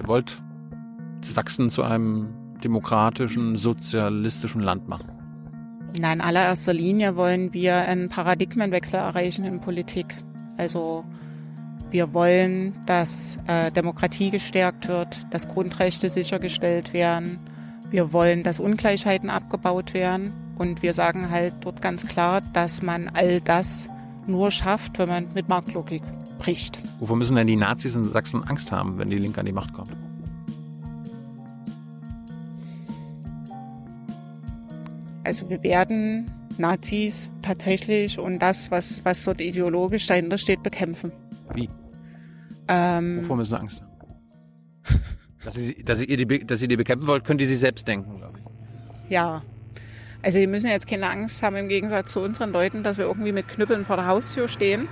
Ihr wollt Sachsen zu einem demokratischen, sozialistischen Land machen. Na, in allererster Linie wollen wir einen Paradigmenwechsel erreichen in Politik. Also wir wollen, dass äh, Demokratie gestärkt wird, dass Grundrechte sichergestellt werden. Wir wollen, dass Ungleichheiten abgebaut werden. Und wir sagen halt dort ganz klar, dass man all das nur schafft, wenn man mit Marktlogik bricht. Wovor müssen denn die Nazis in Sachsen Angst haben, wenn die Linke an die Macht kommt? Also wir werden Nazis tatsächlich und das, was, was dort ideologisch dahinter steht, bekämpfen. Wie? Ähm, Wovor müssen sie Angst haben? dass, sie, dass, ihr die, dass ihr die bekämpfen wollt, könnt ihr sie selbst denken, glaube ich. ja. Also wir müssen jetzt keine Angst haben im Gegensatz zu unseren Leuten, dass wir irgendwie mit Knüppeln vor der Haustür stehen.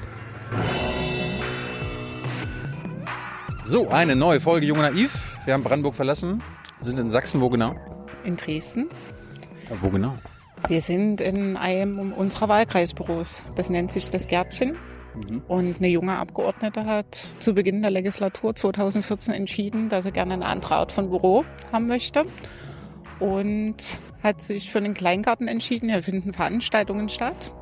So, eine neue Folge Junge Naiv. Wir haben Brandenburg verlassen, sind in Sachsen. Wo genau? In Dresden. Ja, wo genau? Wir sind in einem unserer Wahlkreisbüros. Das nennt sich das Gärtchen. Und eine junge Abgeordnete hat zu Beginn der Legislatur 2014 entschieden, dass sie gerne eine andere Art von Büro haben möchte. Und hat sich für einen Kleingarten entschieden. Hier finden Veranstaltungen statt.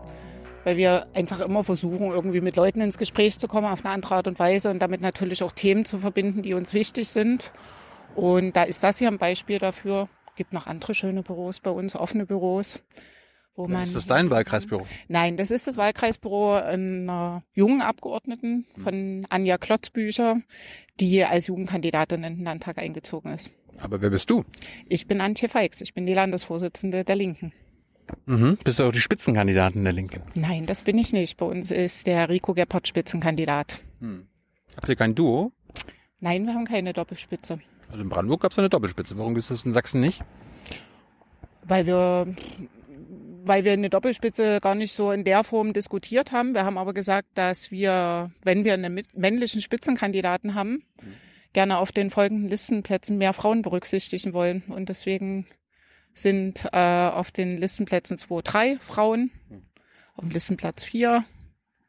Weil wir einfach immer versuchen, irgendwie mit Leuten ins Gespräch zu kommen auf eine andere Art und Weise und damit natürlich auch Themen zu verbinden, die uns wichtig sind. Und da ist das hier ein Beispiel dafür. Gibt noch andere schöne Büros bei uns, offene Büros. Wo man Ist das dein Wahlkreisbüro? Nein, das ist das Wahlkreisbüro einer jungen Abgeordneten von Anja Klotzbücher, die als Jugendkandidatin in den Landtag eingezogen ist. Aber wer bist du? Ich bin Antje Feix, ich bin die Landesvorsitzende der Linken. Mhm. Bist du auch die Spitzenkandidatin der Linken? Nein, das bin ich nicht. Bei uns ist der Rico Geppert Spitzenkandidat. Habt ihr kein Duo? Nein, wir haben keine Doppelspitze. Also in Brandenburg gab es eine Doppelspitze. Warum gibt es das in Sachsen nicht? Weil wir, weil wir eine Doppelspitze gar nicht so in der Form diskutiert haben. Wir haben aber gesagt, dass wir, wenn wir einen männlichen Spitzenkandidaten haben, gerne auf den folgenden Listenplätzen mehr Frauen berücksichtigen wollen. Und deswegen sind äh, auf den Listenplätzen 2, 3 Frauen. Auf dem Listenplatz 4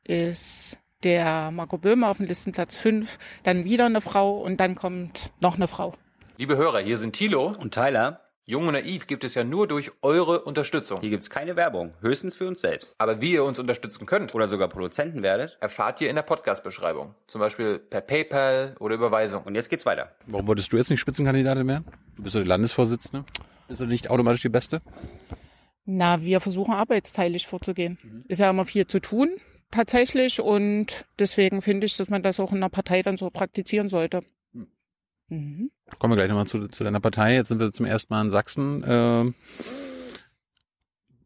ist der Marco Böhmer, auf dem Listenplatz 5 dann wieder eine Frau und dann kommt noch eine Frau. Liebe Hörer, hier sind Thilo. Und Tyler, Jung und Naiv gibt es ja nur durch eure Unterstützung. hier gibt's keine Werbung, höchstens für uns selbst. Aber wie ihr uns unterstützen könnt, Oder sogar Produzenten werdet. erfahrt ihr in der Podcast-Beschreibung. Zum Beispiel per PayPal oder Überweisung. Und jetzt geht's weiter. Warum wolltest du jetzt nicht Spitzenkandidatin werden? Du bist ja die Landesvorsitzende. Bist du nicht automatisch die Beste? Na, wir versuchen arbeitsteilig vorzugehen. Ist ja immer viel zu tun, tatsächlich. Und deswegen finde ich, dass man das auch in der Partei dann so praktizieren sollte. Mhm. Kommen wir gleich nochmal zu, zu deiner Partei. Jetzt sind wir zum ersten Mal in Sachsen. Ähm,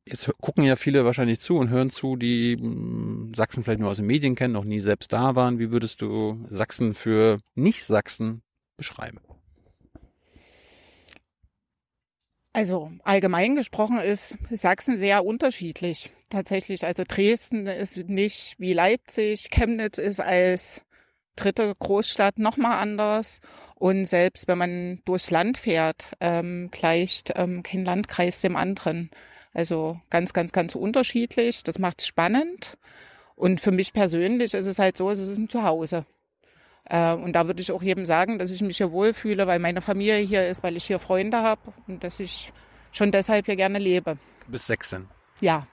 jetzt gucken ja viele wahrscheinlich zu und hören zu, die mh, Sachsen vielleicht nur aus den Medien kennen, noch nie selbst da waren. Wie würdest du Sachsen für Nicht-Sachsen beschreiben? Also allgemein gesprochen ist Sachsen sehr unterschiedlich. Tatsächlich, also Dresden ist nicht wie Leipzig, Chemnitz ist als dritte Großstadt nochmal anders. Und selbst wenn man durchs Land fährt, ähm, gleicht ähm, kein Landkreis dem anderen. Also ganz, ganz, ganz unterschiedlich. Das macht es spannend. Und für mich persönlich ist es halt so, es ist ein Zuhause. Äh, und da würde ich auch jedem sagen, dass ich mich hier wohlfühle, weil meine Familie hier ist, weil ich hier Freunde habe und dass ich schon deshalb hier gerne lebe. Du bist 16 Ja,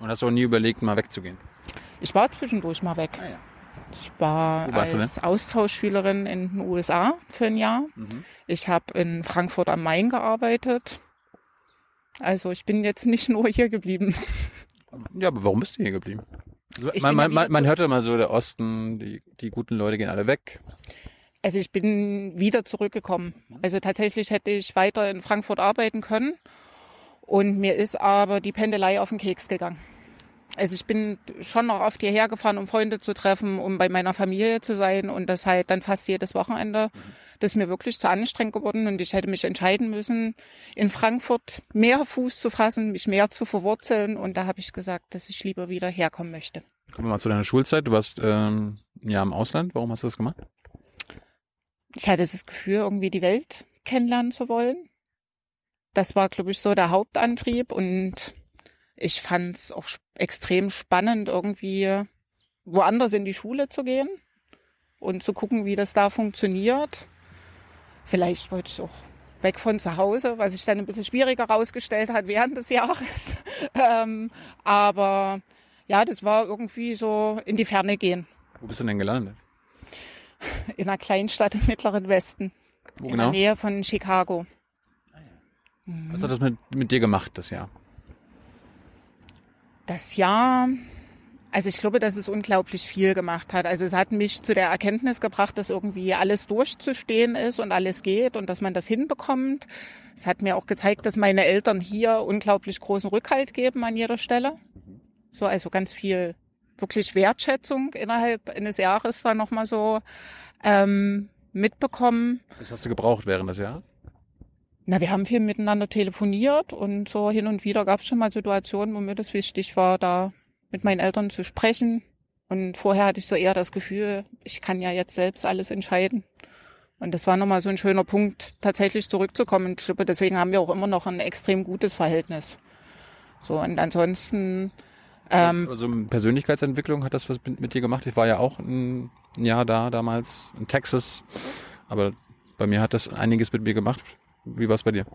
und hast auch nie überlegt, mal wegzugehen. ich war zwischendurch mal weg. Ah ja. Ich war du als Austauschschülerin in den USA für ein Jahr. Mhm. Ich habe in Frankfurt am Main gearbeitet. Also ich bin jetzt nicht nur hier geblieben. Ja, aber warum bist du hier geblieben? Man, man, man, man hört immer so, der Osten, die, die guten Leute gehen alle weg. Also ich bin wieder zurückgekommen. Also tatsächlich hätte ich weiter in Frankfurt arbeiten können. Und mir ist aber die Pendelei auf den Keks gegangen. Also ich bin schon noch oft hierher gefahren, um Freunde zu treffen, um bei meiner Familie zu sein und das halt dann fast jedes Wochenende. Das ist mir wirklich zu anstrengend geworden und ich hätte mich entscheiden müssen, in Frankfurt mehr Fuß zu fassen, mich mehr zu verwurzeln und da habe ich gesagt, dass ich lieber wieder herkommen möchte. Kommen wir mal zu deiner Schulzeit. Du warst ähm, Jahr im Ausland. Warum hast du das gemacht? Ich hatte das Gefühl, irgendwie die Welt kennenlernen zu wollen. Das war, glaube ich, so der Hauptantrieb und ich fand es auch extrem spannend, irgendwie woanders in die Schule zu gehen und zu gucken, wie das da funktioniert. Vielleicht wollte ich auch weg von zu Hause, was sich dann ein bisschen schwieriger herausgestellt hat während des Jahres. ähm, aber ja, das war irgendwie so in die Ferne gehen. Wo bist du denn gelandet? In einer Kleinstadt im Mittleren Westen. Wo in genau? der Nähe von Chicago. Was hat das mit, mit dir gemacht, das Jahr? Das Jahr, also ich glaube, dass es unglaublich viel gemacht hat. Also es hat mich zu der Erkenntnis gebracht, dass irgendwie alles durchzustehen ist und alles geht und dass man das hinbekommt. Es hat mir auch gezeigt, dass meine Eltern hier unglaublich großen Rückhalt geben an jeder Stelle. So, also ganz viel wirklich Wertschätzung innerhalb eines Jahres war nochmal so ähm, mitbekommen. Was hast du gebraucht während des Jahres? Na, wir haben viel miteinander telefoniert und so hin und wieder gab es schon mal Situationen, wo mir das wichtig war, da mit meinen Eltern zu sprechen. Und vorher hatte ich so eher das Gefühl, ich kann ja jetzt selbst alles entscheiden. Und das war nochmal so ein schöner Punkt, tatsächlich zurückzukommen. Und ich glaube, deswegen haben wir auch immer noch ein extrem gutes Verhältnis. So, und ansonsten, ähm, Also Persönlichkeitsentwicklung hat das was mit, mit dir gemacht? Ich war ja auch ein Jahr da damals in Texas, aber bei mir hat das einiges mit mir gemacht. Wie war es bei dir?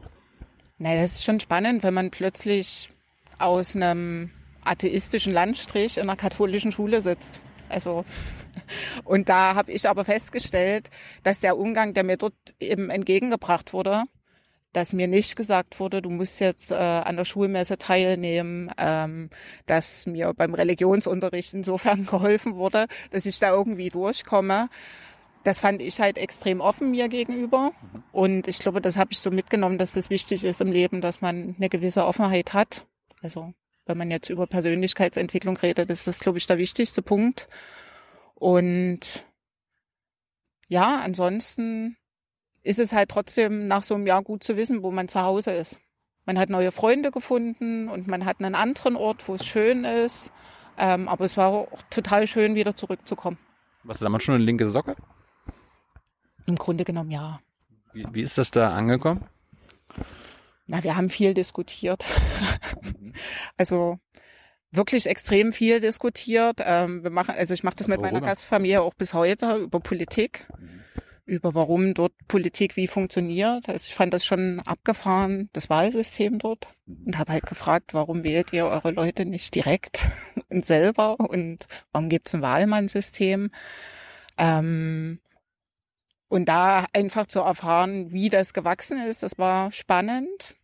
naja, das ist schon spannend, wenn man plötzlich aus einem atheistischen Landstrich in einer katholischen Schule sitzt. Also und da habe ich aber festgestellt, dass der Umgang, der mir dort eben entgegengebracht wurde, dass mir nicht gesagt wurde, du musst jetzt äh, an der Schulmesse teilnehmen, ähm, dass mir beim Religionsunterricht insofern geholfen wurde, dass ich da irgendwie durchkomme. Das fand ich halt extrem offen mir gegenüber. Und ich glaube, das habe ich so mitgenommen, dass das wichtig ist im Leben, dass man eine gewisse Offenheit hat. Also wenn man jetzt über Persönlichkeitsentwicklung redet, ist das, glaube ich, der wichtigste Punkt. Und ja, ansonsten ist es halt trotzdem nach so einem Jahr gut zu wissen, wo man zu Hause ist. Man hat neue Freunde gefunden und man hat einen anderen Ort, wo es schön ist. Ähm, aber es war auch total schön, wieder zurückzukommen. Warst du damals schon eine linke Socke? Im Grunde genommen ja. Wie, wie ist das da angekommen? Na, wir haben viel diskutiert. also wirklich extrem viel diskutiert. Ähm, wir machen, also ich mache das mit meiner? Gastfamilie auch bis heute über Politik, über warum dort Politik wie funktioniert. Also ich fand das schon abgefahren, das Wahlsystem dort und habe halt gefragt, warum wählt ihr eure Leute nicht direkt und selber und warum gibt's ein Wahlmannsystem? Ähm, und da einfach zu erfahren, wie das gewachsen ist, das war spannend.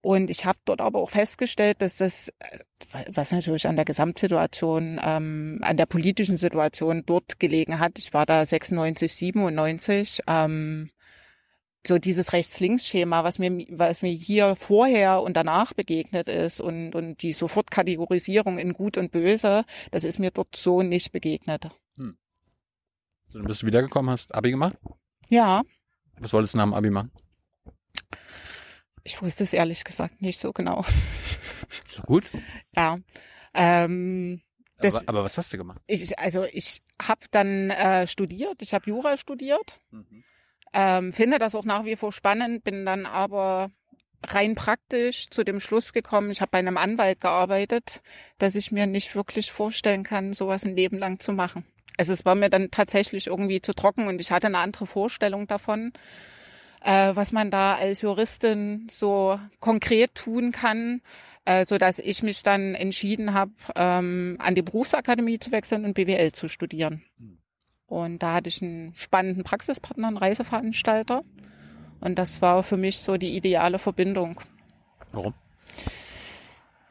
Und ich habe dort aber auch festgestellt, dass das, äh, was natürlich an der Gesamtsituation, ähm, an der politischen Situation dort gelegen hat, ich war da 96, 97, ähm, so dieses Rechts-Links-Schema, was mir, was mir hier vorher und danach begegnet ist und, und die Sofortkategorisierung in Gut und Böse, das ist mir dort so nicht begegnet. So, dann bist du wiedergekommen, hast Abi gemacht? Ja, Was wolltest du nach dem Abi machen? ich wusste es ehrlich gesagt nicht so genau. So gut. Ja. Ähm, Das- aber, aber was hast du gemacht? ich, also ich habe dann äh, studiert, ich habe Jura studiert, ähm, finde das auch nach wie vor spannend, bin dann aber rein praktisch zu dem Schluss gekommen, ich habe bei einem Anwalt gearbeitet, dass ich mir nicht wirklich vorstellen kann, sowas ein Leben lang zu machen. Also es war mir dann tatsächlich irgendwie zu trocken und ich hatte eine andere Vorstellung davon, äh, was man da als Juristin so konkret tun kann, äh, so dass ich mich dann entschieden habe, ähm, an die Berufsakademie zu wechseln und BWL zu studieren. Und da hatte ich einen spannenden Praxispartner, einen Reiseveranstalter. Und das war für mich so die ideale Verbindung, Warum?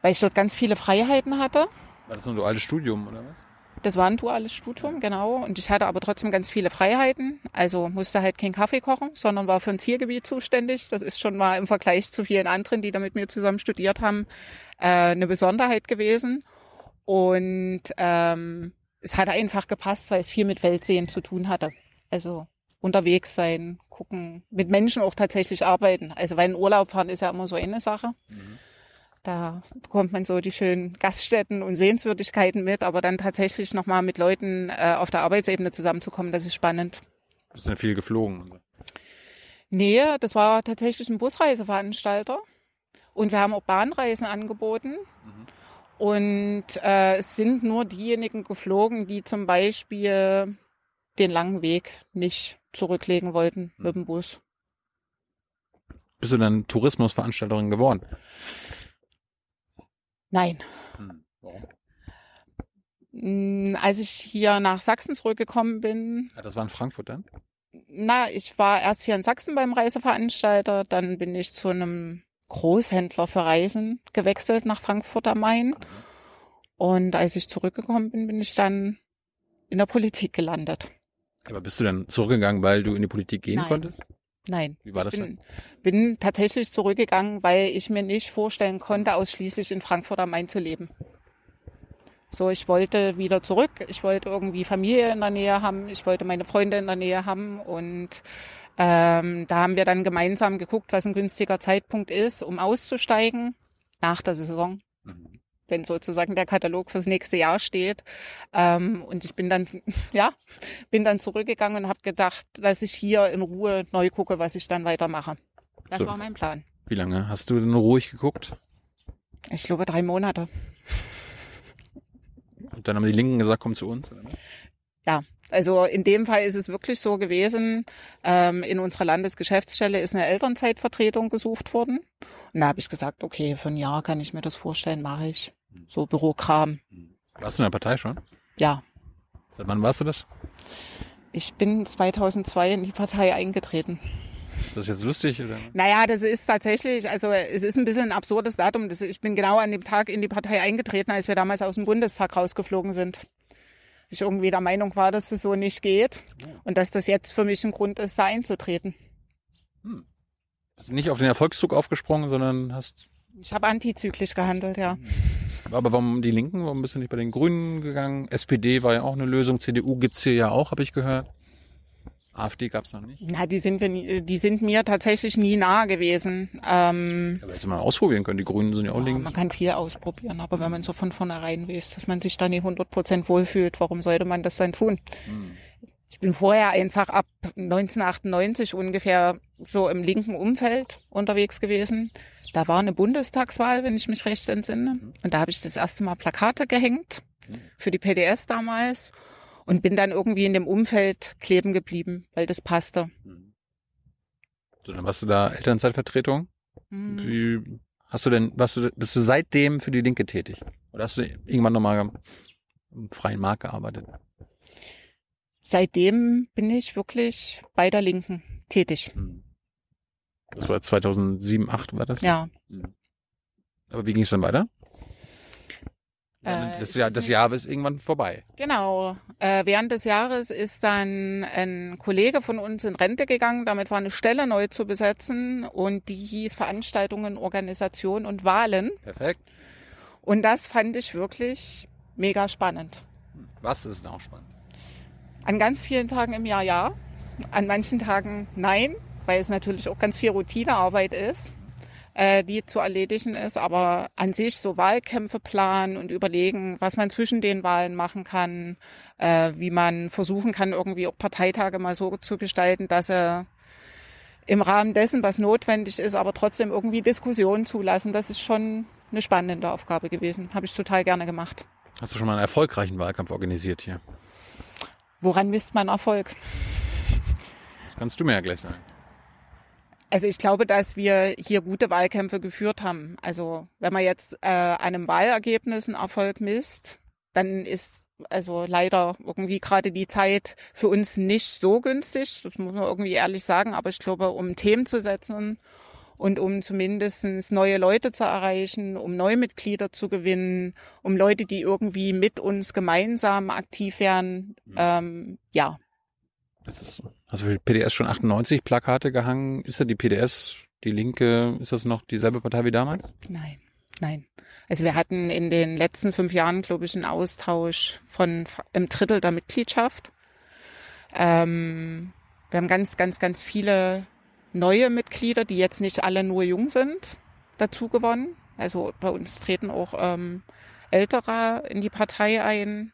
weil ich dort ganz viele Freiheiten hatte. War das nur ein duales Studium oder was? Das war ein duales Studium, genau. Und ich hatte aber trotzdem ganz viele Freiheiten. Also musste halt keinen Kaffee kochen, sondern war für ein Zielgebiet zuständig. Das ist schon mal im Vergleich zu vielen anderen, die da mit mir zusammen studiert haben, äh, eine Besonderheit gewesen. Und ähm, es hat einfach gepasst, weil es viel mit Weltsehen zu tun hatte. Also unterwegs sein, gucken, mit Menschen auch tatsächlich arbeiten. Also weil in Urlaub fahren ist ja immer so eine Sache. Da bekommt man so die schönen Gaststätten und Sehenswürdigkeiten mit, aber dann tatsächlich nochmal mit Leuten äh, auf der Arbeitsebene zusammenzukommen, das ist spannend. Bist du denn viel geflogen? Nee, das war tatsächlich ein Busreiseveranstalter und wir haben auch Bahnreisen angeboten. Und äh, es sind nur diejenigen geflogen, die zum Beispiel den langen Weg nicht zurücklegen wollten mit dem Bus. Bist du dann Tourismusveranstalterin geworden? Nein. Hm. Warum? Mm, Als ich hier nach Sachsen zurückgekommen bin, Ja, das war in Frankfurt dann? na, ich war erst hier in Sachsen beim Reiseveranstalter, dann bin ich zu einem Großhändler für Reisen gewechselt nach Frankfurt am Main. Und als ich zurückgekommen bin, bin ich dann in der Politik gelandet. Aber bist du dann zurückgegangen, weil du in die Politik gehen Nein. konntest? Nein. Wie war ich das bin, bin tatsächlich zurückgegangen, weil ich mir nicht vorstellen konnte, ausschließlich in Frankfurt am Main zu leben. So, ich wollte wieder zurück. Ich wollte irgendwie Familie in der Nähe haben. Ich wollte meine Freunde in der Nähe haben. Und ähm, da haben wir dann gemeinsam geguckt, was ein günstiger Zeitpunkt ist, um auszusteigen nach der Saison wenn sozusagen der Katalog fürs nächste Jahr steht. Ähm, und ich bin dann, ja, bin dann zurückgegangen und habe gedacht, dass ich hier in Ruhe neu gucke, was ich dann weitermache. Das So. war mein Plan. Wie lange hast du denn ruhig geguckt? Ich glaube drei Monate. Und dann haben die Linken gesagt, komm zu uns. oder? Ja, also in dem Fall ist es wirklich so gewesen, ähm, in unserer Landesgeschäftsstelle ist eine Elternzeitvertretung gesucht worden. Und da habe ich gesagt, okay, für ein Jahr kann ich mir das vorstellen, mache ich. So Bürokram. Warst du in der Partei schon? Ja, Seit wann warst du das? ich bin 2002 in die Partei eingetreten. Ist das jetzt lustig? Oder? Naja, das ist tatsächlich, also es ist ein bisschen ein absurdes Datum. Das, ich bin genau an dem Tag in die Partei eingetreten, als wir damals aus dem Bundestag rausgeflogen sind. Ich irgendwie der Meinung war, dass das so nicht geht und dass das jetzt für mich ein Grund ist, da einzutreten. Hast du nicht auf den Erfolgszug aufgesprungen, sondern hast. Ich habe antizyklisch gehandelt, ja. Aber warum die Linken? Warum bist du nicht bei den Grünen gegangen? SPD war ja auch eine Lösung. CDU gibt's hier ja auch, habe ich gehört. AfD gab's noch nicht. Na, die sind, die sind mir tatsächlich nie nahe gewesen. Ähm, Aber hätte man ausprobieren können. Die Grünen sind ja auch ja, links. man kann viel ausprobieren, aber wenn man so von vornherein weiß, dass man sich da nicht 100% wohlfühlt, warum sollte man das dann tun? Hm. Ich bin vorher einfach ab 1998 ungefähr so im linken Umfeld unterwegs gewesen. Da war eine Bundestagswahl, wenn ich mich recht entsinne. Und da habe ich das erste Mal Plakate gehängt für die PDS damals und bin dann irgendwie in dem Umfeld kleben geblieben, weil das passte. So, dann warst du da Elternzeitvertretung. Hm. Wie hast du denn, warst du, bist du seitdem für die Linke tätig? Oder hast du irgendwann nochmal im freien Markt gearbeitet? Seitdem bin ich wirklich bei der Linken tätig. Das war 2007, 8 war das? Ja. Aber wie ging es dann weiter? Äh, das Jahr, das. Jahr ist irgendwann vorbei. Genau. Äh, während des Jahres ist dann ein Kollege von uns in Rente gegangen. Damit war eine Stelle neu zu besetzen und die hieß Veranstaltungen, Organisation und Wahlen. Perfekt. Und das fand ich wirklich mega spannend. Was ist denn auch spannend? An ganz vielen Tagen im Jahr ja, an manchen Tagen nein, weil es natürlich auch ganz viel Routinearbeit ist, äh, die zu erledigen ist. Aber an sich so Wahlkämpfe planen und überlegen, was man zwischen den Wahlen machen kann, äh, wie man versuchen kann, irgendwie auch Parteitage mal so zu gestalten, dass sie im Rahmen dessen, was notwendig ist, aber trotzdem irgendwie Diskussionen zulassen. Das ist schon eine spannende Aufgabe gewesen. Habe ich total gerne gemacht. Hast du schon mal einen erfolgreichen Wahlkampf organisiert hier? Woran misst man Erfolg? Das kannst du mir ja gleich sagen. Also ich glaube, dass wir hier gute Wahlkämpfe geführt haben. Also wenn man jetzt äh, einem Wahlergebnis einen Erfolg misst, dann ist also leider irgendwie gerade die Zeit für uns nicht so günstig. Das muss man irgendwie ehrlich sagen. Aber ich glaube, um Themen zu setzen und um zumindest neue Leute zu erreichen, um neue Mitglieder zu gewinnen, um Leute, die irgendwie mit uns gemeinsam aktiv werden, ähm, ja, Das ist so. Hast du für die PDS schon 98 Plakate gehangen? Ist da die PDS, die Linke, ist das noch dieselbe Partei wie damals? Nein, nein. Also wir hatten in den letzten fünf Jahren, glaube ich, einen Austausch von einem Drittel der Mitgliedschaft. Ähm, wir haben ganz, ganz, ganz viele neue Mitglieder, die jetzt nicht alle nur jung sind, dazu gewonnen. Also bei uns treten auch ähm, Ältere in die Partei ein.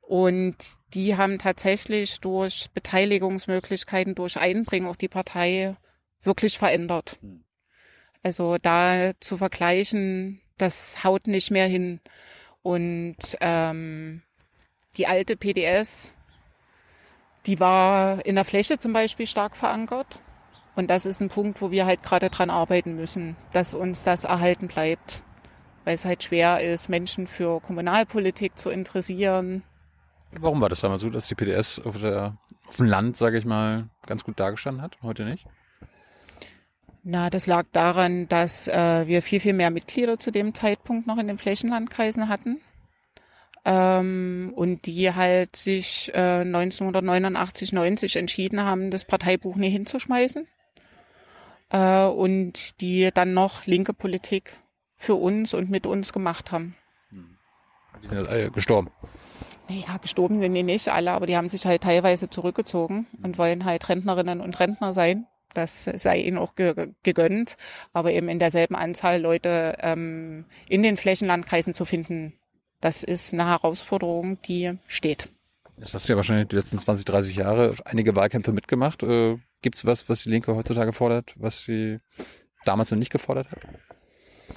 Und die haben tatsächlich durch Beteiligungsmöglichkeiten, durch Einbringen auf die Partei wirklich verändert. Also da zu vergleichen, das haut nicht mehr hin. Und ähm, die alte PDS, Die war in der Fläche zum Beispiel stark verankert. Und das ist ein Punkt, wo wir halt gerade dran arbeiten müssen, dass uns das erhalten bleibt. Weil es halt schwer ist, Menschen für Kommunalpolitik zu interessieren. Warum war das damals so, dass die PDS auf, der, auf dem Land, sage ich mal, ganz gut dargestanden hat, heute nicht? Na, das lag daran, dass äh, wir viel, viel mehr Mitglieder zu dem Zeitpunkt noch in den Flächenlandkreisen hatten. Ähm, und die halt sich äh, 1989, 90 entschieden haben, das Parteibuch nie hinzuschmeißen. Äh, und die dann noch linke Politik für uns und mit uns gemacht haben. Die sind äh, gestorben. Naja, gestorben sind die nicht alle, aber die haben sich halt teilweise zurückgezogen und wollen halt Rentnerinnen und Rentner sein. Das sei ihnen auch ge gegönnt, aber eben in derselben Anzahl Leute ähm, in den Flächenlandkreisen zu finden, das ist eine Herausforderung, die steht. Jetzt hast du ja wahrscheinlich die letzten 20, 30 Jahre einige Wahlkämpfe mitgemacht. Äh, Gibt es was, was die Linke heutzutage fordert, was sie damals noch nicht gefordert hat?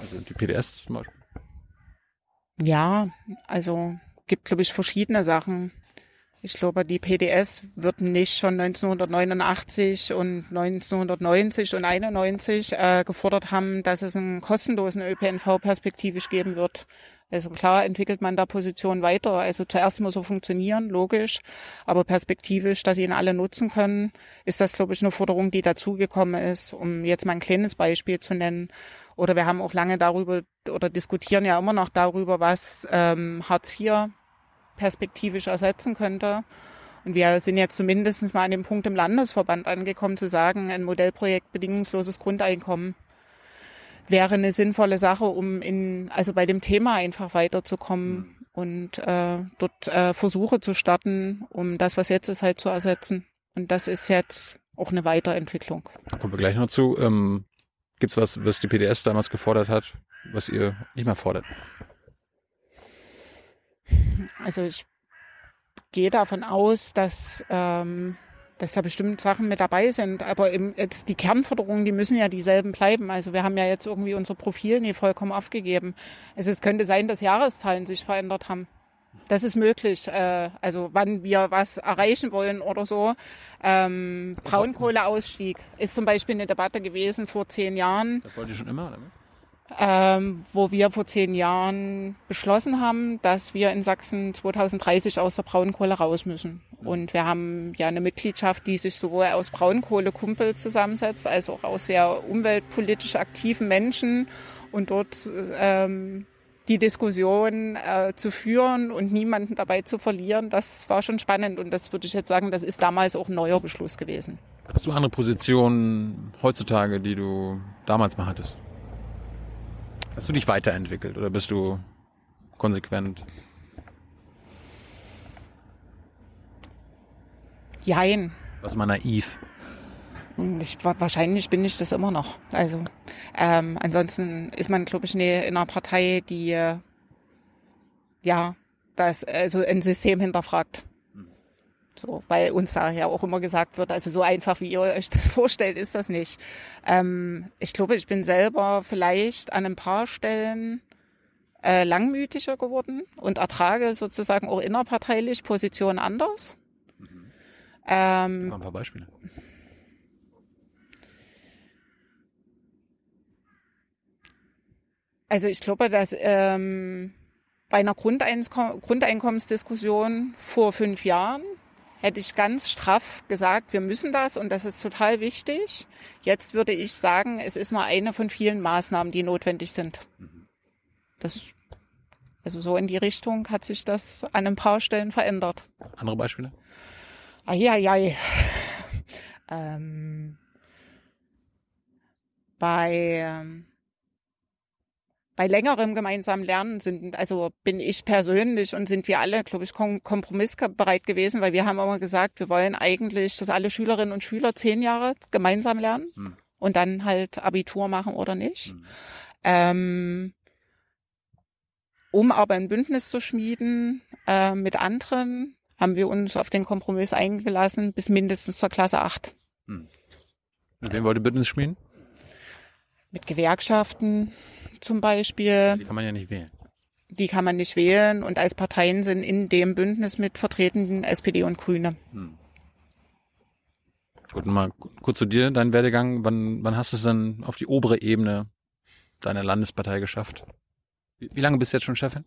Also die PDS zum Beispiel. Ja, also gibt, glaube ich, verschiedene Sachen. Ich glaube, die PDS wird nicht schon 1989 und 1990 und 91 äh, gefordert haben, dass es einen kostenlosen ÖPNV perspektivisch geben wird. Also klar entwickelt man da Positionen weiter. Also zuerst muss er funktionieren, logisch. Aber perspektivisch, dass sie ihn alle nutzen können, ist das, glaube ich, eine Forderung, die dazugekommen ist. Um jetzt mal ein kleines Beispiel zu nennen. Oder wir haben auch lange darüber oder diskutieren ja immer noch darüber, was ähm, Hartz IV perspektivisch ersetzen könnte. Und wir sind jetzt zumindest mal an dem Punkt im Landesverband angekommen, zu sagen, ein Modellprojekt bedingungsloses Grundeinkommen wäre eine sinnvolle Sache, um in, also bei dem Thema einfach weiterzukommen mhm. und äh, dort äh, Versuche zu starten, um das, was jetzt ist, halt zu ersetzen. Und das ist jetzt auch eine Weiterentwicklung. Kommen wir gleich noch zu. Ähm, Gibt es was, was die PDS damals gefordert hat, was ihr nicht mehr fordert? Also ich gehe davon aus, dass ähm, dass da bestimmt Sachen mit dabei sind. Aber eben jetzt die Kernforderungen, die müssen ja dieselben bleiben. Also wir haben ja jetzt irgendwie unser Profil nie vollkommen aufgegeben. Also es könnte sein, dass Jahreszahlen sich verändert haben. Das ist möglich. Äh, also wann wir was erreichen wollen oder so. Ähm, Braunkohleausstieg ist zum Beispiel eine Debatte gewesen vor zehn Jahren. Das wollte ich schon immer, oder? Ähm, wo wir vor zehn Jahren beschlossen haben, dass wir in Sachsen 2030 aus der Braunkohle raus müssen. Und wir haben ja eine Mitgliedschaft, die sich sowohl aus Braunkohlekumpel zusammensetzt, als auch aus sehr umweltpolitisch aktiven Menschen und dort ähm, die Diskussion äh, zu führen und niemanden dabei zu verlieren, das war schon spannend und das würde ich jetzt sagen, das ist damals auch ein neuer Beschluss gewesen. Hast du andere Positionen heutzutage, die du damals mal hattest? Hast du dich weiterentwickelt oder bist du konsequent? Jein. Was mal naiv? Ich, wahrscheinlich bin ich das immer noch. Also ähm, ansonsten ist man, glaube ich, in einer Partei, die äh, ja das also ein System hinterfragt. So, weil uns da ja auch immer gesagt wird, also so einfach wie ihr euch das vorstellt, ist das nicht. Ähm, ich glaube, ich bin selber vielleicht an ein paar Stellen äh, langmütiger geworden und ertrage sozusagen auch innerparteilich Positionen anders. Mhm. Ähm, ein paar Beispiele. Also ich glaube, dass ähm, bei einer Grundeinkommensdiskussion vor fünf Jahren hätte ich ganz straff gesagt, wir müssen das und das ist total wichtig. Jetzt würde ich sagen, es ist nur eine von vielen Maßnahmen, die notwendig sind. Das, also so in die Richtung hat sich das an ein paar Stellen verändert. Andere Beispiele? Eieiei. ähm, bei ähm, bei längerem gemeinsamen Lernen sind, also bin ich persönlich und sind wir alle, glaube ich, kompromissbereit gewesen, weil wir haben immer gesagt, wir wollen eigentlich, dass alle Schülerinnen und Schüler zehn Jahre gemeinsam lernen hm. und dann halt Abitur machen oder nicht. Hm. Ähm, um aber ein Bündnis zu schmieden äh, mit anderen, haben wir uns auf den Kompromiss eingelassen bis mindestens zur Klasse 8. Hm. Mit wem wollt ihr Bündnis schmieden? Mit Gewerkschaften, zum Beispiel. Die kann man ja nicht wählen. Die kann man nicht wählen und als Parteien sind in dem Bündnis mit vertreten SPD und Grüne. Hm. Gut, mal kurz zu dir, dein Werdegang. Wann, wann hast du es dann auf die obere Ebene deiner Landespartei geschafft? Wie, wie lange bist du jetzt schon Chefin?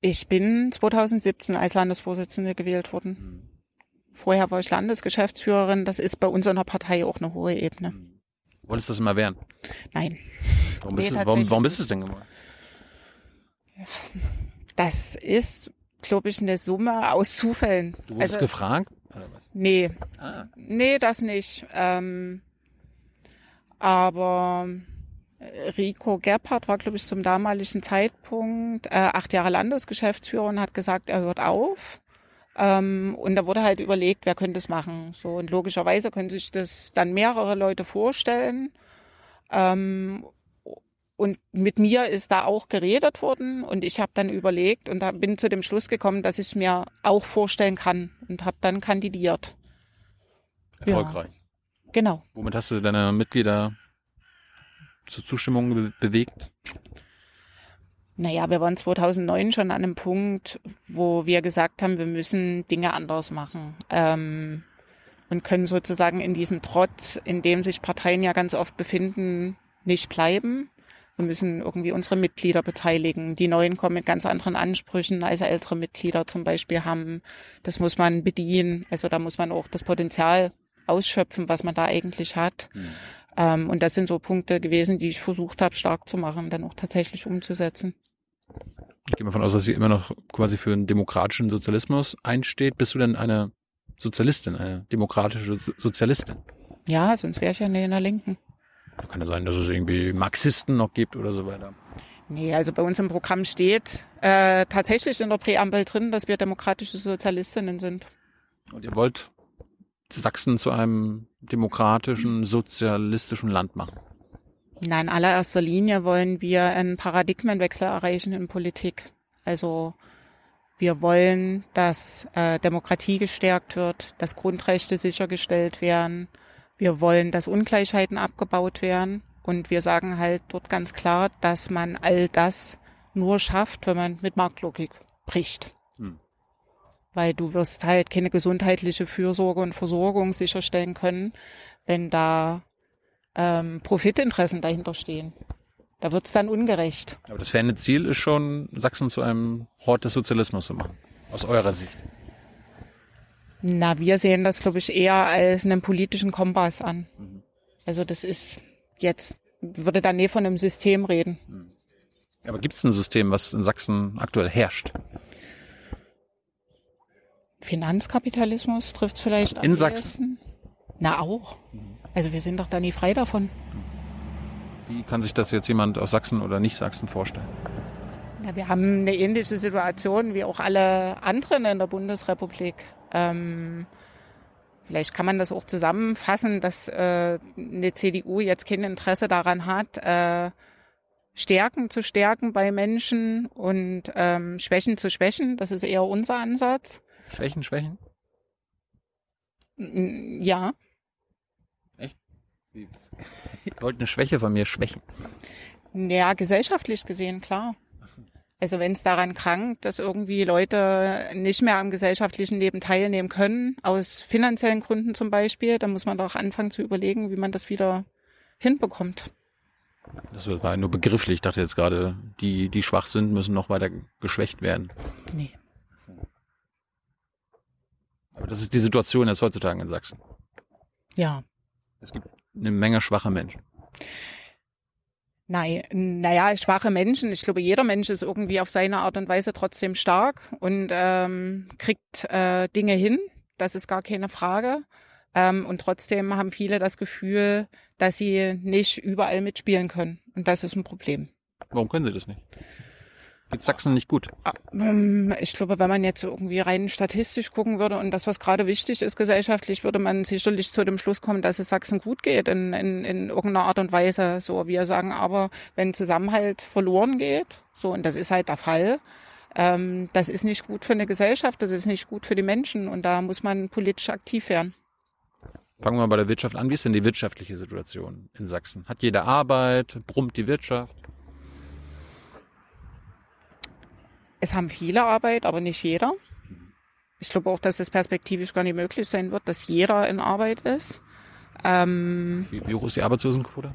Ich bin 2017 als Landesvorsitzende gewählt worden. Hm. Vorher war ich Landesgeschäftsführerin. Das ist bei uns in der Partei auch eine hohe Ebene. Wolltest du das immer werden? Nein, Warum Nee, bist, du, warum, warum bist du es denn geworden? das ist, glaube ich, eine Summe aus Zufällen. Du wurdest Also, gefragt? Oder was? nee, Ah. nee, das nicht. Ähm, aber äh, Rico Gebhardt war, glaube ich, zum damaligen Zeitpunkt äh, acht Jahre Landesgeschäftsführer und hat gesagt, er hört auf. Ähm, und da wurde halt überlegt, wer könnte es machen. So und logischerweise können sich das dann mehrere Leute vorstellen. Ähm, und mit mir ist da auch geredet worden und ich habe dann überlegt und bin zu dem Schluss gekommen, dass ich es mir auch vorstellen kann und habe dann kandidiert. Ja. Erfolgreich. Genau. Womit hast du deine Mitglieder zur Zustimmung be bewegt? Naja, wir waren 2009 schon an einem Punkt, wo wir gesagt haben, wir müssen Dinge anders machen. Ähm, und können sozusagen in diesem Trott, in dem sich Parteien ja ganz oft befinden, nicht bleiben. Wir müssen irgendwie unsere Mitglieder beteiligen. Die Neuen kommen mit ganz anderen Ansprüchen, als ältere Mitglieder zum Beispiel haben. Das muss man bedienen. Also da muss man auch das Potenzial ausschöpfen, was man da eigentlich hat. Ähm, und das sind so Punkte gewesen, die ich versucht habe, stark zu machen, dann auch tatsächlich umzusetzen. Ich gehe mal davon aus, dass sie immer noch quasi für einen demokratischen Sozialismus einsteht. Bist du denn eine Sozialistin, eine demokratische So- Sozialistin? Ja, sonst wäre ich ja nicht in der Linken. Da kann ja sein, dass es irgendwie Marxisten noch gibt oder so weiter. Nee, also bei uns im Programm steht äh, tatsächlich in der Präambel drin, dass wir demokratische Sozialistinnen sind. Und ihr wollt Sachsen zu einem demokratischen, sozialistischen Land machen. Na, in allererster Linie wollen wir einen Paradigmenwechsel erreichen in Politik. Also wir wollen, dass äh, Demokratie gestärkt wird, dass Grundrechte sichergestellt werden. Wir wollen, dass Ungleichheiten abgebaut werden. Und wir sagen halt dort ganz klar, dass man all das nur schafft, wenn man mit Marktlogik bricht. Hm. Weil du wirst halt keine gesundheitliche Fürsorge und Versorgung sicherstellen können, wenn da ähm, Profitinteressen dahinter stehen. Da wird's dann ungerecht. Aber das ferne Ziel ist schon, Sachsen zu einem Hort des Sozialismus zu machen. Aus eurer Sicht. Na, wir sehen das, glaube ich, eher als einen politischen Kompass an. Also das ist jetzt, würde dann nie von einem System reden. Aber gibt es ein System, was in Sachsen aktuell herrscht? Finanzkapitalismus trifft vielleicht am In Sachsen? ehesten. Na auch. Also wir sind doch da nie frei davon. Wie kann sich das jetzt jemand aus Sachsen oder nicht Sachsen vorstellen? Ja, wir haben eine ähnliche Situation wie auch alle anderen in der Bundesrepublik. Ähm, vielleicht kann man das auch zusammenfassen, dass äh, eine CDU jetzt kein Interesse daran hat, äh, Stärken zu stärken bei Menschen und ähm, Schwächen zu schwächen. Das ist eher unser Ansatz. Schwächen, Schwächen? Ja, Ihr wollt eine Schwäche von mir schwächen. ja, gesellschaftlich gesehen, klar. Also wenn es daran krankt, dass irgendwie Leute nicht mehr am gesellschaftlichen Leben teilnehmen können, aus finanziellen Gründen zum Beispiel, dann muss man doch anfangen zu überlegen, wie man das wieder hinbekommt. Das war nur begrifflich. Ich dachte jetzt gerade, die, die schwach sind, müssen noch weiter geschwächt werden. Nee. Aber das ist die Situation jetzt heutzutage in Sachsen. Ja. Es gibt eine Menge schwache Menschen. Nein, naja, schwache Menschen. Ich glaube, jeder Mensch ist irgendwie auf seine Art und Weise trotzdem stark und ähm, kriegt äh, Dinge hin. Das ist gar keine Frage. Ähm, und trotzdem haben viele das Gefühl, dass sie nicht überall mitspielen können. Und das ist ein Problem. Warum können sie das nicht? Geht Sachsen nicht gut? Ähm, Ich glaube, wenn man jetzt irgendwie rein statistisch gucken würde und das, was gerade wichtig ist gesellschaftlich, würde man sicherlich zu dem Schluss kommen, dass es Sachsen gut geht in, in, in irgendeiner Art und Weise. So, wir sagen aber, wenn Zusammenhalt verloren geht, so, und das ist halt der Fall, ähm, das ist nicht gut für eine Gesellschaft, das ist nicht gut für die Menschen und da muss man politisch aktiv werden. Fangen wir mal bei der Wirtschaft an. Wie ist denn die wirtschaftliche Situation in Sachsen? Hat jeder Arbeit? Brummt die Wirtschaft? Es haben viele Arbeit, aber nicht jeder. Ich glaube auch, dass es perspektivisch gar nicht möglich sein wird, dass jeder in Arbeit ist. Ähm, wie, wie hoch ist die Arbeitslosenquote?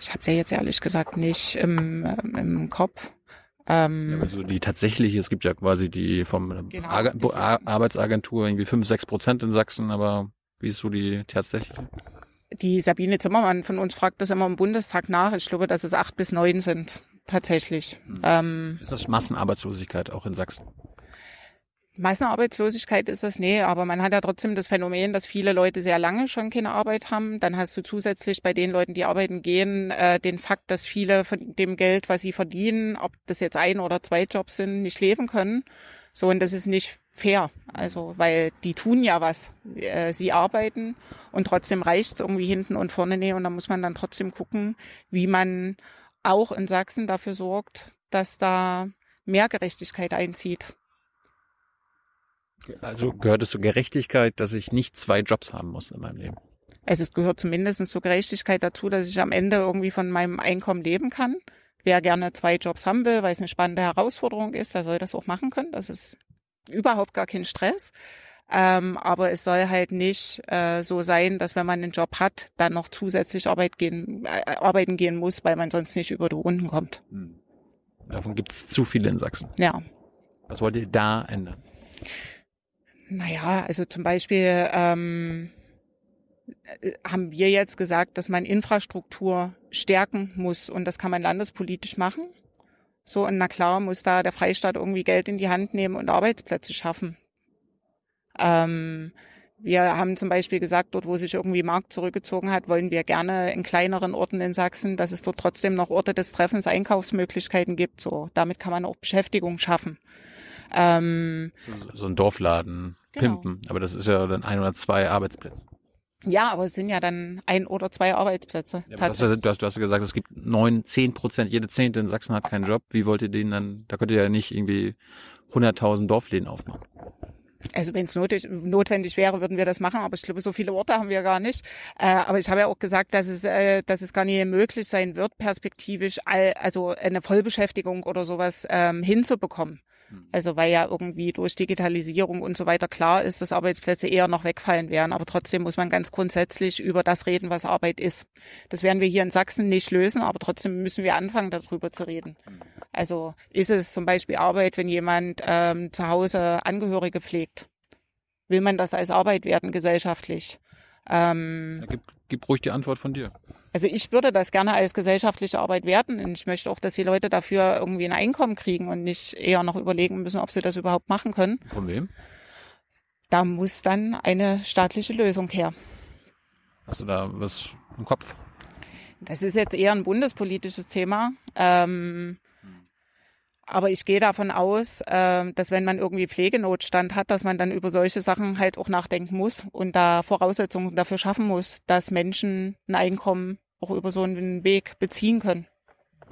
Ich habe es ja jetzt ehrlich gesagt nicht im, im Kopf. Ähm, also die tatsächliche, es gibt ja quasi die vom genau, Ar Arbeitsagentur irgendwie 5, 6 Prozent in Sachsen, aber wie ist so die tatsächliche? Die Sabine Zimmermann von uns fragt das immer im Bundestag nach. Ich glaube, dass es acht bis neun sind, tatsächlich. Hm. Ähm, ist das Massenarbeitslosigkeit auch in Sachsen? Massenarbeitslosigkeit ist das, nee, aber man hat ja trotzdem das Phänomen, dass viele Leute sehr lange schon keine Arbeit haben. Dann hast du zusätzlich bei den Leuten, die arbeiten gehen, äh, den Fakt, dass viele von dem Geld, was sie verdienen, ob das jetzt ein oder zwei Jobs sind, nicht leben können. So, und das ist nicht fair. Also, weil die tun ja was. Äh, sie arbeiten und trotzdem reicht's irgendwie hinten und vorne nee. Und da muss man dann trotzdem gucken, wie man auch in Sachsen dafür sorgt, dass da mehr Gerechtigkeit einzieht. Also gehört es zur Gerechtigkeit, dass ich nicht zwei Jobs haben muss in meinem Leben? Also es gehört zumindest zur Gerechtigkeit dazu, dass ich am Ende irgendwie von meinem Einkommen leben kann. Wer gerne zwei Jobs haben will, weil es eine spannende Herausforderung ist, der soll das auch machen können. Das ist überhaupt gar kein Stress. Ähm, aber es soll halt nicht äh, so sein, dass wenn man einen Job hat, dann noch zusätzlich Arbeit gehen, äh, arbeiten gehen muss, weil man sonst nicht über die Runden kommt. Hm. Davon gibt es zu viele in Sachsen. Ja. Was wollt ihr da ändern? Naja, also zum Beispiel ähm, äh, haben wir jetzt gesagt, dass man Infrastruktur stärken muss und das kann man landespolitisch machen. So, und na klar muss da der Freistaat irgendwie Geld in die Hand nehmen und Arbeitsplätze schaffen. Ähm, wir haben zum Beispiel gesagt, dort, wo sich irgendwie Markt zurückgezogen hat, wollen wir gerne in kleineren Orten in Sachsen, dass es dort trotzdem noch Orte des Treffens, Einkaufsmöglichkeiten gibt. So, damit kann man auch Beschäftigung schaffen. Ähm, so, so ein Dorfladen genau. pimpen, aber das ist ja dann ein oder zwei Arbeitsplätze. Ja, aber es sind ja dann ein oder zwei Arbeitsplätze. Ja, du, hast, du, hast, du hast gesagt, es gibt neun, zehn Prozent, jede Zehnte in Sachsen hat keinen Job. Wie wollt ihr den dann, da könnt ihr ja nicht irgendwie 100.000 Dorfläden aufmachen. Also wenn es notwendig wäre, würden wir das machen, aber ich glaube, so viele Orte haben wir gar nicht. Äh, aber ich habe ja auch gesagt, dass es, äh, dass es gar nicht möglich sein wird, perspektivisch all, also eine Vollbeschäftigung oder sowas ähm, hinzubekommen. Hm. Also weil ja irgendwie durch Digitalisierung und so weiter klar ist, dass Arbeitsplätze eher noch wegfallen werden. Aber trotzdem muss man ganz grundsätzlich über das reden, was Arbeit ist. Das werden wir hier in Sachsen nicht lösen, aber trotzdem müssen wir anfangen, darüber zu reden. Also ist es zum Beispiel Arbeit, wenn jemand ähm, zu Hause Angehörige pflegt? Will man das als Arbeit werden gesellschaftlich? Ähm, gib, gib ruhig die Antwort von dir. Also ich würde das gerne als gesellschaftliche Arbeit werten und ich möchte auch, dass die Leute dafür irgendwie ein Einkommen kriegen und nicht eher noch überlegen müssen, ob sie das überhaupt machen können. Von wem? Da muss dann eine staatliche Lösung her. Hast du da was im Kopf? Das ist jetzt eher ein bundespolitisches Thema. Ähm, aber ich gehe davon aus, äh, dass wenn man irgendwie Pflegenotstand hat, dass man dann über solche Sachen halt auch nachdenken muss und da Voraussetzungen dafür schaffen muss, dass Menschen ein Einkommen auch über so einen Weg beziehen können.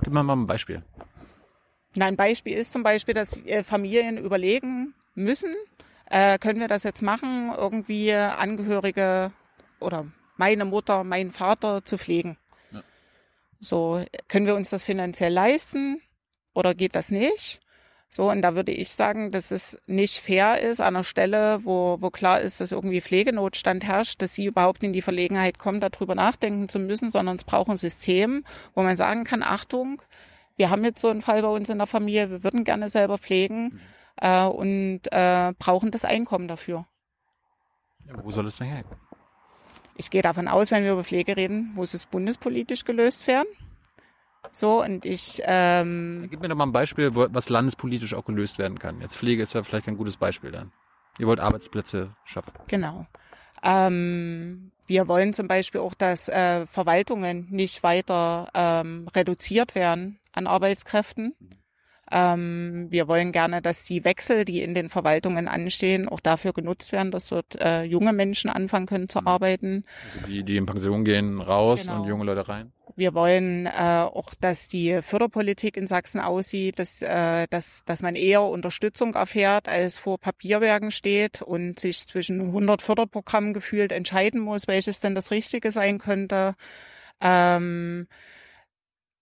Gib mal mal ein Beispiel. Na, ein Beispiel ist zum Beispiel, dass äh, Familien überlegen müssen, äh, können wir das jetzt machen, irgendwie Angehörige oder meine Mutter, meinen Vater zu pflegen. Ja. So, können wir uns das finanziell leisten? Oder geht das nicht? So, und da würde ich sagen, dass es nicht fair ist an einer Stelle, wo, wo klar ist, dass irgendwie Pflegenotstand herrscht, dass sie überhaupt in die Verlegenheit kommen, darüber nachdenken zu müssen, sondern es braucht ein System, wo man sagen kann, Achtung, wir haben jetzt so einen Fall bei uns in der Familie, wir würden gerne selber pflegen äh, und äh, brauchen das Einkommen dafür. Ja, wo soll es denn her? Ich gehe davon aus, wenn wir über Pflege reden, muss es bundespolitisch gelöst werden. So, und ich. Ähm, Gib mir doch mal ein Beispiel, was landespolitisch auch gelöst werden kann. Jetzt Pflege ist ja vielleicht ein gutes Beispiel dann. Ihr wollt Arbeitsplätze schaffen. Genau. Ähm, wir wollen zum Beispiel auch, dass äh, Verwaltungen nicht weiter ähm, reduziert werden an Arbeitskräften. Ähm, wir wollen gerne, dass die Wechsel, die in den Verwaltungen anstehen, auch dafür genutzt werden, dass dort äh, junge Menschen anfangen können zu mhm. arbeiten. Also die, die in Pension gehen, raus genau. und junge Leute rein. Wir wollen äh, auch, dass die Förderpolitik in Sachsen aussieht, dass, äh, dass, dass man eher Unterstützung erfährt, als vor Papierwerken steht und sich zwischen 100 Förderprogrammen gefühlt entscheiden muss, welches denn das Richtige sein könnte. Ähm,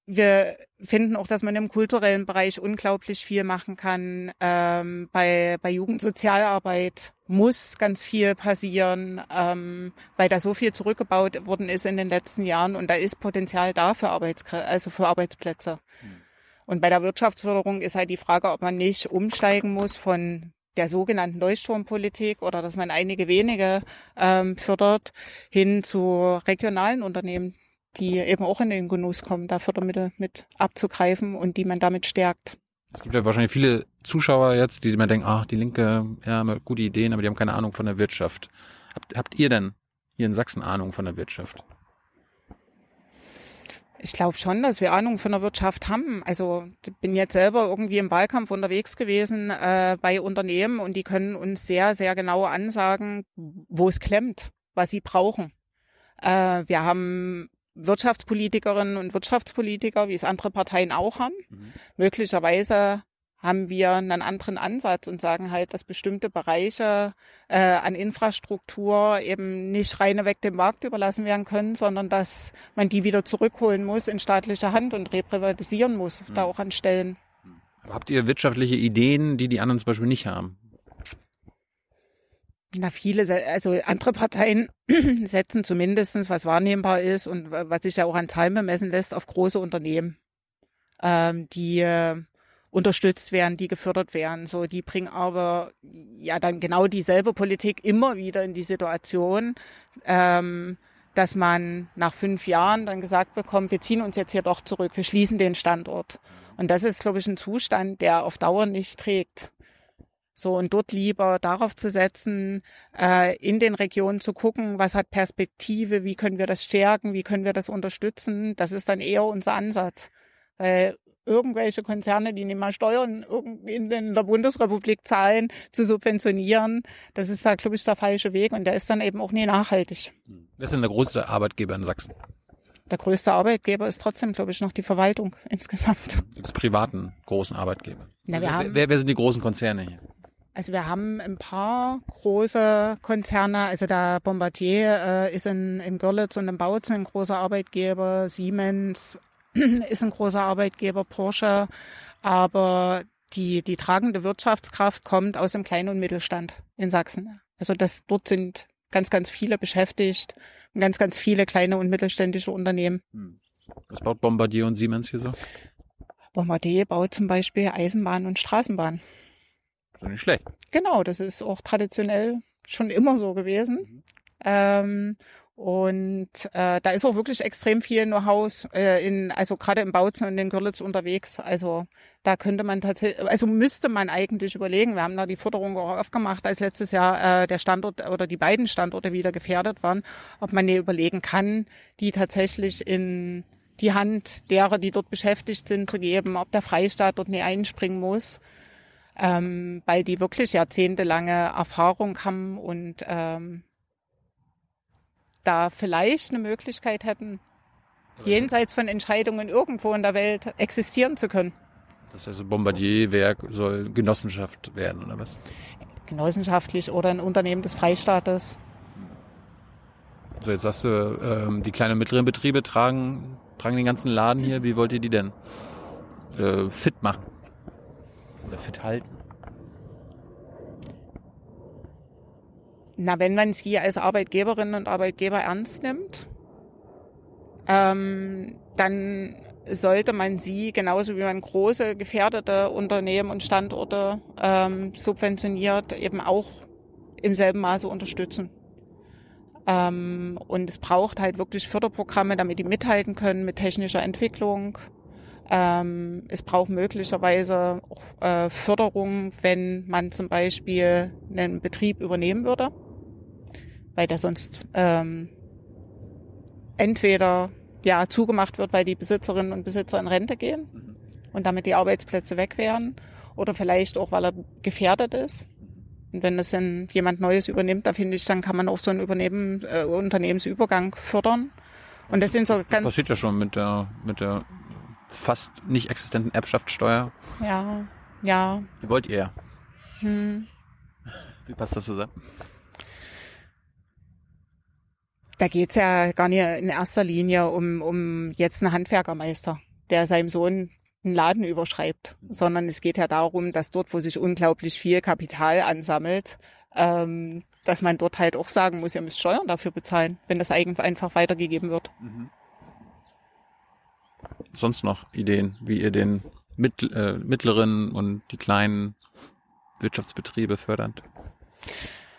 wir finden auch, dass man im kulturellen Bereich unglaublich viel machen kann. Ähm, bei, bei Jugendsozialarbeit muss ganz viel passieren, ähm, weil da so viel zurückgebaut worden ist in den letzten Jahren und da ist Potenzial da für Arbeitskräfte, also für Arbeitsplätze. Hm. Und bei der Wirtschaftsförderung ist halt die Frage, ob man nicht umsteigen muss von der sogenannten Leuchtturmpolitik oder dass man einige wenige ähm, fördert hin zu regionalen Unternehmen, die eben auch in den Genuss kommen, da Fördermittel mit abzugreifen und die man damit stärkt. Es gibt ja wahrscheinlich viele Zuschauer jetzt, die immer denken, ach, die Linke, ja, gute Ideen, aber die haben keine Ahnung von der Wirtschaft. Habt, habt ihr denn hier in Sachsen Ahnung von der Wirtschaft? Ich glaube schon, dass wir Ahnung von der Wirtschaft haben. Also ich bin jetzt selber irgendwie im Wahlkampf unterwegs gewesen äh, bei Unternehmen und die können uns sehr, sehr genau ansagen, wo es klemmt, was sie brauchen. Äh, wir haben Wirtschaftspolitikerinnen und Wirtschaftspolitiker, wie es andere Parteien auch haben. Mhm. Möglicherweise haben wir einen anderen Ansatz und sagen halt, dass bestimmte Bereiche äh, an Infrastruktur eben nicht reineweg dem Markt überlassen werden können, sondern dass man die wieder zurückholen muss in staatliche Hand und reprivatisieren muss, mhm. da auch an Stellen. Habt ihr wirtschaftliche Ideen, die die anderen zum Beispiel nicht haben? Na, viele, also andere Parteien setzen zumindestens, was wahrnehmbar ist und was sich ja auch an Zahlen bemessen lässt, auf große Unternehmen, ähm, die äh, unterstützt werden, die gefördert werden. So, die bringen aber ja dann genau dieselbe Politik immer wieder in die Situation, ähm, dass man nach fünf Jahren dann gesagt bekommt, wir ziehen uns jetzt hier doch zurück, wir schließen den Standort. Und das ist, glaube ich, ein Zustand, der auf Dauer nicht trägt. So, und dort lieber darauf zu setzen, äh, in den Regionen zu gucken, was hat Perspektive, wie können wir das stärken, wie können wir das unterstützen. Das ist dann eher unser Ansatz. Weil irgendwelche Konzerne, die nicht mal Steuern in der Bundesrepublik zahlen, zu subventionieren, das ist da, glaube ich, der falsche Weg und der ist dann eben auch nie nachhaltig. Wer ist denn der größte Arbeitgeber in Sachsen? Der größte Arbeitgeber ist trotzdem, glaube ich, noch die Verwaltung insgesamt. Gibt privaten großen Arbeitgeber? Na, wir haben, wer, wer sind die großen Konzerne hier? Also wir haben ein paar große Konzerne, also der Bombardier äh, ist in, in Görlitz und in Bautzen ein großer Arbeitgeber, Siemens ist ein großer Arbeitgeber, Porsche, aber die, die tragende Wirtschaftskraft kommt aus dem Klein- und Mittelstand in Sachsen. Also das, dort sind ganz, ganz viele beschäftigt, ganz, ganz viele kleine und mittelständische Unternehmen. Hm. Was baut Bombardier und Siemens hier so? Bombardier baut zum Beispiel Eisenbahn und Straßenbahn. Ist nicht schlecht. Genau, das ist auch traditionell schon immer so gewesen. Mhm. Ähm, und äh, da ist auch wirklich extrem viel Know-how äh, in, also gerade im Bautzen und in Görlitz unterwegs. Also da könnte man tatsächlich, also müsste man eigentlich überlegen. Wir haben da die Forderung auch aufgemacht, als letztes Jahr äh, der Standort oder die beiden Standorte wieder gefährdet waren, ob man hier überlegen kann, die tatsächlich in die Hand derer, die dort beschäftigt sind, zu geben, ob der Freistaat dort nicht einspringen muss ähm, weil die wirklich jahrzehntelange Erfahrung haben und ähm, da vielleicht eine Möglichkeit hätten, jenseits von Entscheidungen irgendwo in der Welt existieren zu können. Das heißt, Bombardierwerk soll Genossenschaft werden, oder was? Genossenschaftlich oder ein Unternehmen des Freistaates. So, jetzt sagst du, ähm, die kleinen und mittleren Betriebe tragen, tragen den ganzen Laden hier. Wie wollt ihr die denn äh, fit machen? Oder fit halten? Na, wenn man sie als Arbeitgeberinnen und Arbeitgeber ernst nimmt, ähm, dann sollte man sie genauso wie man große gefährdete Unternehmen und Standorte ähm, subventioniert, eben auch im selben Maße unterstützen. Ähm, und es braucht halt wirklich Förderprogramme, damit die mithalten können mit technischer Entwicklung, ähm, es braucht möglicherweise auch, äh, Förderung, wenn man zum Beispiel einen Betrieb übernehmen würde, weil der sonst ähm, entweder ja zugemacht wird, weil die Besitzerinnen und Besitzer in Rente gehen mhm. und damit die Arbeitsplätze weg wären, oder vielleicht auch, weil er gefährdet ist. Und wenn es dann jemand Neues übernimmt, da finde ich, dann kann man auch so einen Übernehmen, äh, Unternehmensübergang fördern. Und das sind so ganz. Das passiert ja schon mit der, mit der fast nicht existenten Erbschaftssteuer. Ja, ja. Wie wollt ihr? Hm. Wie passt das zusammen? Da geht's ja gar nicht in erster Linie um, um jetzt einen Handwerkermeister. der seinem Sohn einen Laden überschreibt, sondern es geht ja darum, dass dort, wo sich unglaublich viel Kapital ansammelt, ähm, dass man dort halt auch sagen muss, ihr müsst Steuern dafür bezahlen, wenn das einfach weitergegeben wird. Mhm. Sonst noch Ideen, wie ihr den mit, äh, mittleren und die kleinen Wirtschaftsbetriebe fördert?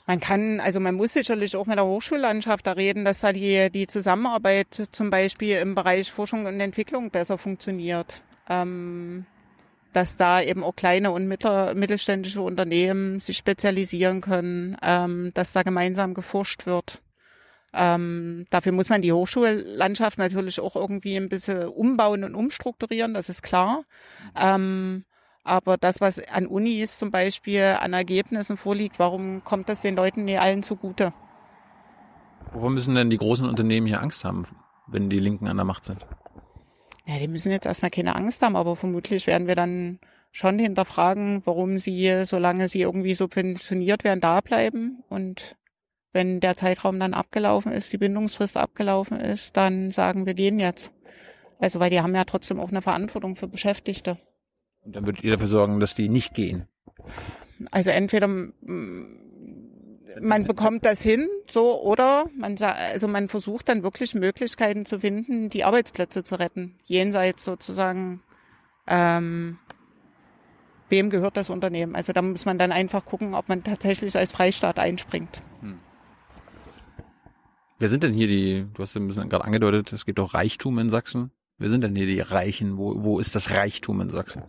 Man kann, also man muss sicherlich auch mit der Hochschullandschaft da reden, dass da die, die Zusammenarbeit zum Beispiel im Bereich Forschung und Entwicklung besser funktioniert. Ähm, dass da eben auch kleine und mittler, mittelständische Unternehmen sich spezialisieren können, ähm, dass da gemeinsam geforscht wird. Ähm, dafür muss man die Hochschullandschaft natürlich auch irgendwie ein bisschen umbauen und umstrukturieren, das ist klar. Ähm, aber das, was an Unis zum Beispiel an Ergebnissen vorliegt, warum kommt das den Leuten nicht allen zugute? Warum müssen denn die großen Unternehmen hier Angst haben, wenn die Linken an der Macht sind? Ja, die müssen jetzt erstmal keine Angst haben, aber vermutlich werden wir dann schon hinterfragen, warum sie, solange sie irgendwie subventioniert werden, da bleiben. Und wenn der Zeitraum dann abgelaufen ist, die Bindungsfrist abgelaufen ist, dann sagen wir gehen jetzt. Also, weil die haben ja trotzdem auch eine Verantwortung für Beschäftigte. Und dann würdet ihr dafür sorgen, dass die nicht gehen? Also entweder man bekommt das hin, so, oder man, also man versucht dann wirklich Möglichkeiten zu finden, die Arbeitsplätze zu retten, jenseits sozusagen, ähm, wem gehört das Unternehmen. Also da muss man dann einfach gucken, ob man tatsächlich als Freistaat einspringt. Wer sind denn hier die, du hast ja ein bisschen gerade angedeutet, es gibt auch Reichtum in Sachsen. Wer sind denn hier die Reichen? Wo, wo ist das Reichtum in Sachsen?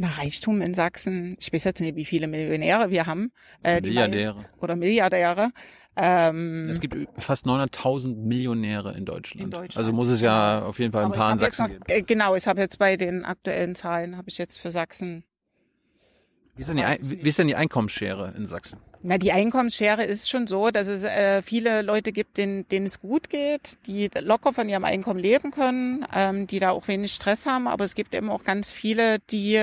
Na, Reichtum in Sachsen, ich weiß jetzt nicht, wie viele Millionäre wir haben. Äh, Milliardäre. Die, oder Milliardäre. Ähm, es gibt fast 900.000 Millionäre in Deutschland. in Deutschland. Also muss es ja auf jeden Fall ein Aber paar in Sachsen noch, geben. Äh, genau, ich habe jetzt bei den aktuellen Zahlen, habe ich jetzt für Sachsen. Wie ist, denn die, wie ist denn die Einkommensschere in Sachsen? Na, die Einkommensschere ist schon so, dass es äh, viele Leute gibt, denen, denen es gut geht, die locker von ihrem Einkommen leben können, ähm, die da auch wenig Stress haben. Aber es gibt eben auch ganz viele, die,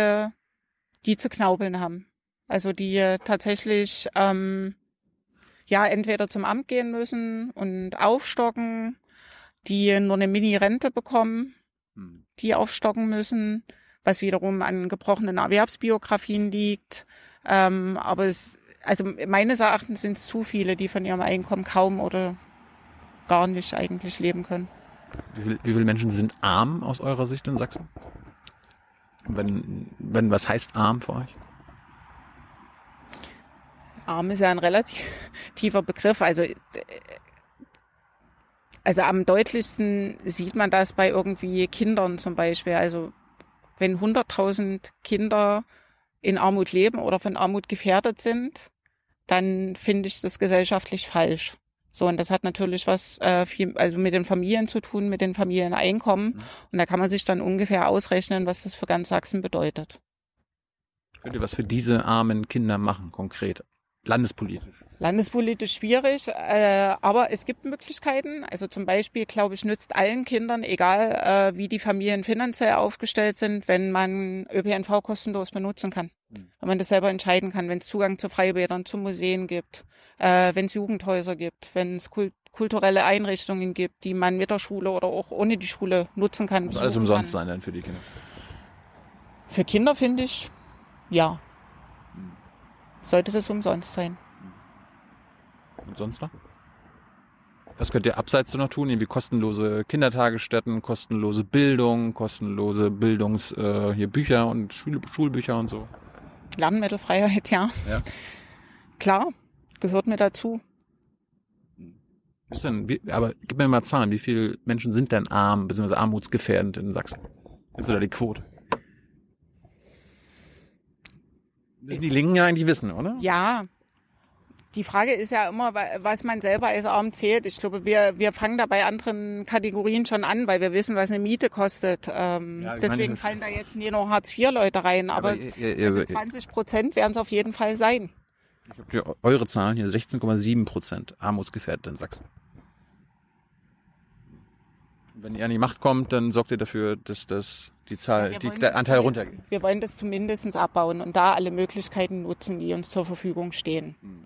die zu knaubeln haben. Also die tatsächlich ähm, ja entweder zum Amt gehen müssen und aufstocken, die nur eine Mini-Rente bekommen, hm. die aufstocken müssen, was wiederum an gebrochenen Erwerbsbiografien liegt. Ähm, aber es also meines Erachtens sind es zu viele, die von ihrem Einkommen kaum oder gar nicht eigentlich leben können. Wie, viel, wie viele Menschen sind arm aus eurer Sicht in Sachsen? Wenn, wenn was heißt arm für euch? Arm ist ja ein relativ tiefer Begriff. Also, also am deutlichsten sieht man das bei irgendwie Kindern zum Beispiel. Also wenn 100.000 Kinder in Armut leben oder von Armut gefährdet sind, dann finde ich das gesellschaftlich falsch. So, und das hat natürlich was äh, viel, also mit den Familien zu tun, mit den Familieneinkommen. Mhm. Und da kann man sich dann ungefähr ausrechnen, was das für ganz Sachsen bedeutet. Könnt ihr was für diese armen Kinder machen, konkret? Landespolitisch? Landespolitisch schwierig, äh, aber es gibt Möglichkeiten. Also zum Beispiel, glaube ich, nützt allen Kindern, egal äh, wie die Familien finanziell aufgestellt sind, wenn man ÖPNV kostenlos benutzen kann. Mhm. Wenn man das selber entscheiden kann, wenn es Zugang zu Freibädern, zu Museen gibt, äh, wenn es Jugendhäuser gibt, wenn es kult kulturelle Einrichtungen gibt, die man mit der Schule oder auch ohne die Schule nutzen kann. Muss alles umsonst kann. sein dann für die Kinder? Für Kinder finde ich, ja. Sollte das umsonst sein. Und sonst noch? Was könnt ihr abseits noch tun? Irgendwie kostenlose Kindertagesstätten, kostenlose Bildung, kostenlose Bildungs, äh, hier Bücher und Schul Schulbücher und so. Lernmittelfreiheit, ja. ja. Klar, gehört mir dazu. Ist denn, wie, aber gib mir mal Zahlen. Wie viele Menschen sind denn arm bzw. armutsgefährdend in Sachsen? Kennst du da die Quote? Müssen die Linken ja eigentlich wissen, oder? Ja. Die Frage ist ja immer, was man selber als arm zählt. Ich glaube, wir, wir fangen da bei anderen Kategorien schon an, weil wir wissen, was eine Miete kostet. Ähm, ja, deswegen meine, fallen da jetzt nie nur Hartz-IV-Leute rein, aber, aber ihr, ihr, also 20 Prozent werden es auf jeden Fall sein. Ich habe eure Zahlen hier 16,7 Prozent armutsgefährdet in Sachsen. Wenn ihr an die Macht kommt, dann sorgt ihr dafür, dass das die Zahl, ja, die, der Anteil runtergeht. Wir wollen das zumindest abbauen und da alle Möglichkeiten nutzen, die uns zur Verfügung stehen. Hm.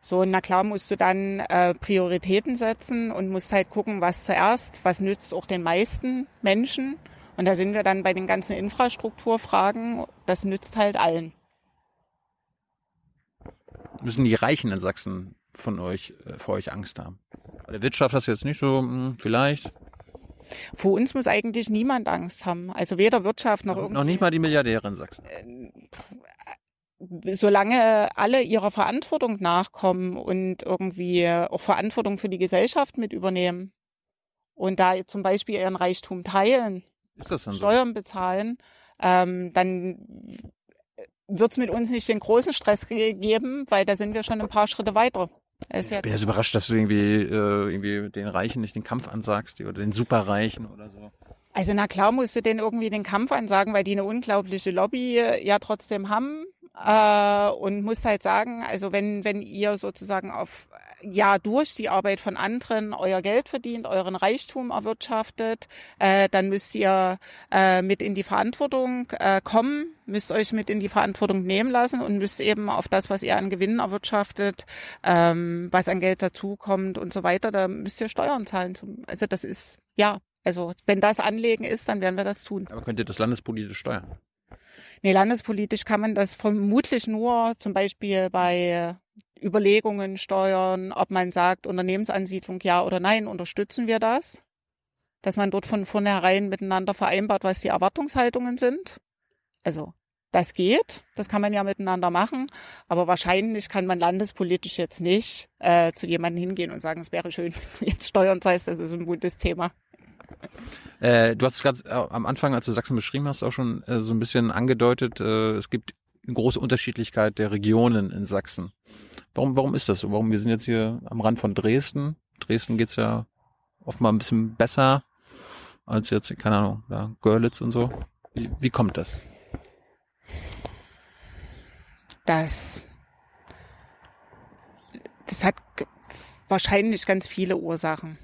So, na klar musst du dann äh, Prioritäten setzen und musst halt gucken, was zuerst, was nützt auch den meisten Menschen. Und da sind wir dann bei den ganzen Infrastrukturfragen, das nützt halt allen. Müssen die Reichen in Sachsen von euch, äh, vor euch Angst haben? Bei der Wirtschaft hast du jetzt nicht so, hm, vielleicht. Vor uns muss eigentlich niemand Angst haben. Also weder Wirtschaft noch Noch nicht mal die Milliardäre in Sachsen. solange alle ihrer Verantwortung nachkommen und irgendwie auch Verantwortung für die Gesellschaft mit übernehmen und da zum Beispiel ihren Reichtum teilen, dann so? Steuern bezahlen, ähm, dann wird es mit uns nicht den großen Stress ge- geben, weil da sind wir schon ein paar Schritte weiter. Es Ich bin jetzt, jetzt überrascht, dass du irgendwie, äh, irgendwie den Reichen nicht den Kampf ansagst die- oder den Superreichen oder so. also na klar musst du denen irgendwie den Kampf ansagen, weil die eine unglaubliche Lobby äh, ja trotzdem haben. Äh, und musst halt sagen, also wenn, wenn ihr sozusagen auf ja durch die Arbeit von anderen euer Geld verdient, euren Reichtum erwirtschaftet, äh, dann müsst ihr äh, mit in die Verantwortung äh, kommen, müsst euch mit in die Verantwortung nehmen lassen und müsst eben auf das, was ihr an Gewinnen erwirtschaftet, ähm, was an Geld dazukommt und so weiter, da müsst ihr Steuern zahlen. Zum, also das ist, ja, also wenn das Anlegen ist, dann werden wir das tun. Aber könnt ihr das landespolitisch steuern? Nee, landespolitisch kann man das vermutlich nur zum Beispiel bei Überlegungen steuern, ob man sagt, Unternehmensansiedlung ja oder nein, unterstützen wir das? Dass man dort von vornherein miteinander vereinbart, was die Erwartungshaltungen sind. Also das geht, das kann man ja miteinander machen, aber wahrscheinlich kann man landespolitisch jetzt nicht äh, zu jemandem hingehen und sagen, es wäre schön, wenn du jetzt Steuern zahlst, das ist ein gutes Thema. Äh, du hast es gerade äh, am Anfang, als du Sachsen beschrieben hast, auch schon äh, so ein bisschen angedeutet, äh, es gibt eine große Unterschiedlichkeit der Regionen in Sachsen. Warum, warum ist das so? Warum? Wir sind jetzt hier am Rand von Dresden. Dresden geht's ja oft mal ein bisschen besser als jetzt, keine Ahnung, da Görlitz und so. Wie, wie kommt das? Das, das hat wahrscheinlich ganz viele Ursachen.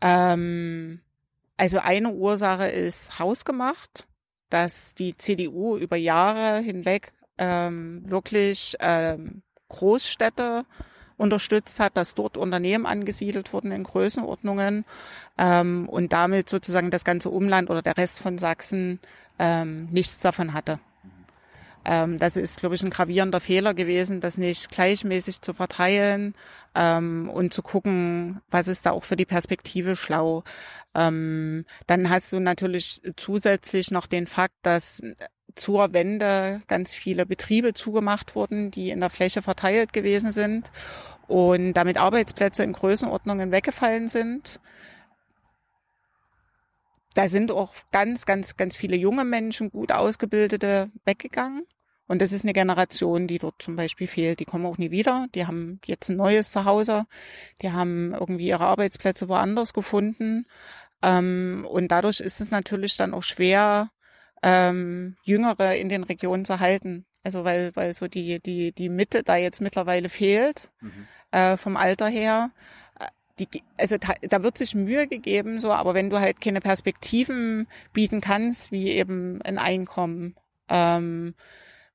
Ähm, also eine Ursache ist hausgemacht, dass die CDU über Jahre hinweg ähm, wirklich ähm, Großstädte unterstützt hat, dass dort Unternehmen angesiedelt wurden in Größenordnungen ähm, und damit sozusagen das ganze Umland oder der Rest von Sachsen ähm, nichts davon hatte. Ähm, das ist, glaube ich, ein gravierender Fehler gewesen, das nicht gleichmäßig zu verteilen ähm, und zu gucken, was ist da auch für die Perspektive schlau. Ähm, dann hast du natürlich zusätzlich noch den Fakt, dass zur Wende ganz viele Betriebe zugemacht wurden, die in der Fläche verteilt gewesen sind und damit Arbeitsplätze in Größenordnungen weggefallen sind. Da sind auch ganz, ganz, ganz viele junge Menschen, gut ausgebildete, weggegangen. Und das ist eine Generation, die dort zum Beispiel fehlt. Die kommen auch nie wieder. Die haben jetzt ein neues Zuhause. Die haben irgendwie ihre Arbeitsplätze woanders gefunden. Ähm, und dadurch ist es natürlich dann auch schwer, ähm, Jüngere in den Regionen zu halten. Also weil, weil so die, die, die Mitte da jetzt mittlerweile fehlt, äh, vom Alter her. Die, also da, da wird sich Mühe gegeben, so, aber wenn du halt keine Perspektiven bieten kannst, wie eben ein Einkommen, ähm,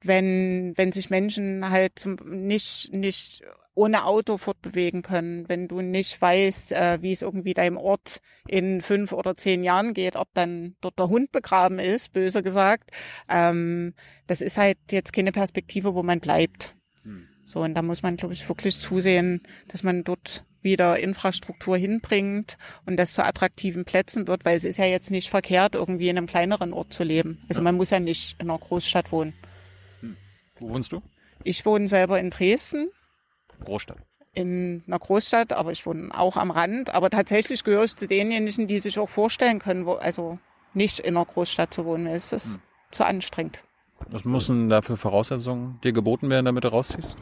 wenn, wenn sich Menschen halt zum, nicht, nicht ohne Auto fortbewegen können, wenn du nicht weißt, äh, wie es irgendwie deinem Ort in fünf oder zehn Jahren geht, ob dann dort der Hund begraben ist, böse gesagt, ähm, das ist halt jetzt keine Perspektive, wo man bleibt. So, und da muss man, glaube ich, wirklich zusehen, dass man dort wieder Infrastruktur hinbringt und das zu attraktiven Plätzen wird, weil es ist ja jetzt nicht verkehrt, irgendwie in einem kleineren Ort zu leben. Also man muss ja nicht in einer Großstadt wohnen. Wo wohnst du? Ich wohne selber in Dresden, Großstadt. in einer Großstadt, aber ich wohne auch am Rand. Aber tatsächlich gehöre ich zu denjenigen, die sich auch vorstellen können, wo, also nicht in einer Großstadt zu wohnen. Es ist zu anstrengend. Was müssen da für Voraussetzungen dir geboten werden, damit du rausziehst?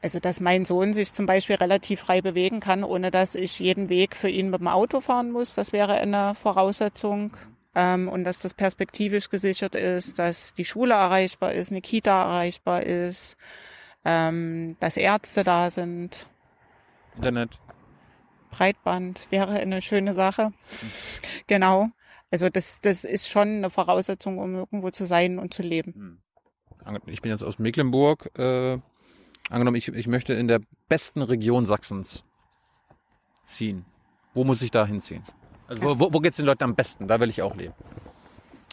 Also, dass mein Sohn sich zum Beispiel relativ frei bewegen kann, ohne dass ich jeden Weg für ihn mit dem Auto fahren muss, das wäre eine Voraussetzung. Ähm, und dass das perspektivisch gesichert ist, dass die Schule erreichbar ist, eine Kita erreichbar ist, ähm, dass Ärzte da sind. Internet. Breitband wäre eine schöne Sache. Genau. Also das, das ist schon eine Voraussetzung, um irgendwo zu sein und zu leben. ich bin jetzt aus Mecklenburg, äh, angenommen, ich, ich möchte in der besten Region Sachsens ziehen. Wo muss ich da hinziehen? Also wo, wo, wo geht's den Leuten am besten? Da will ich auch leben.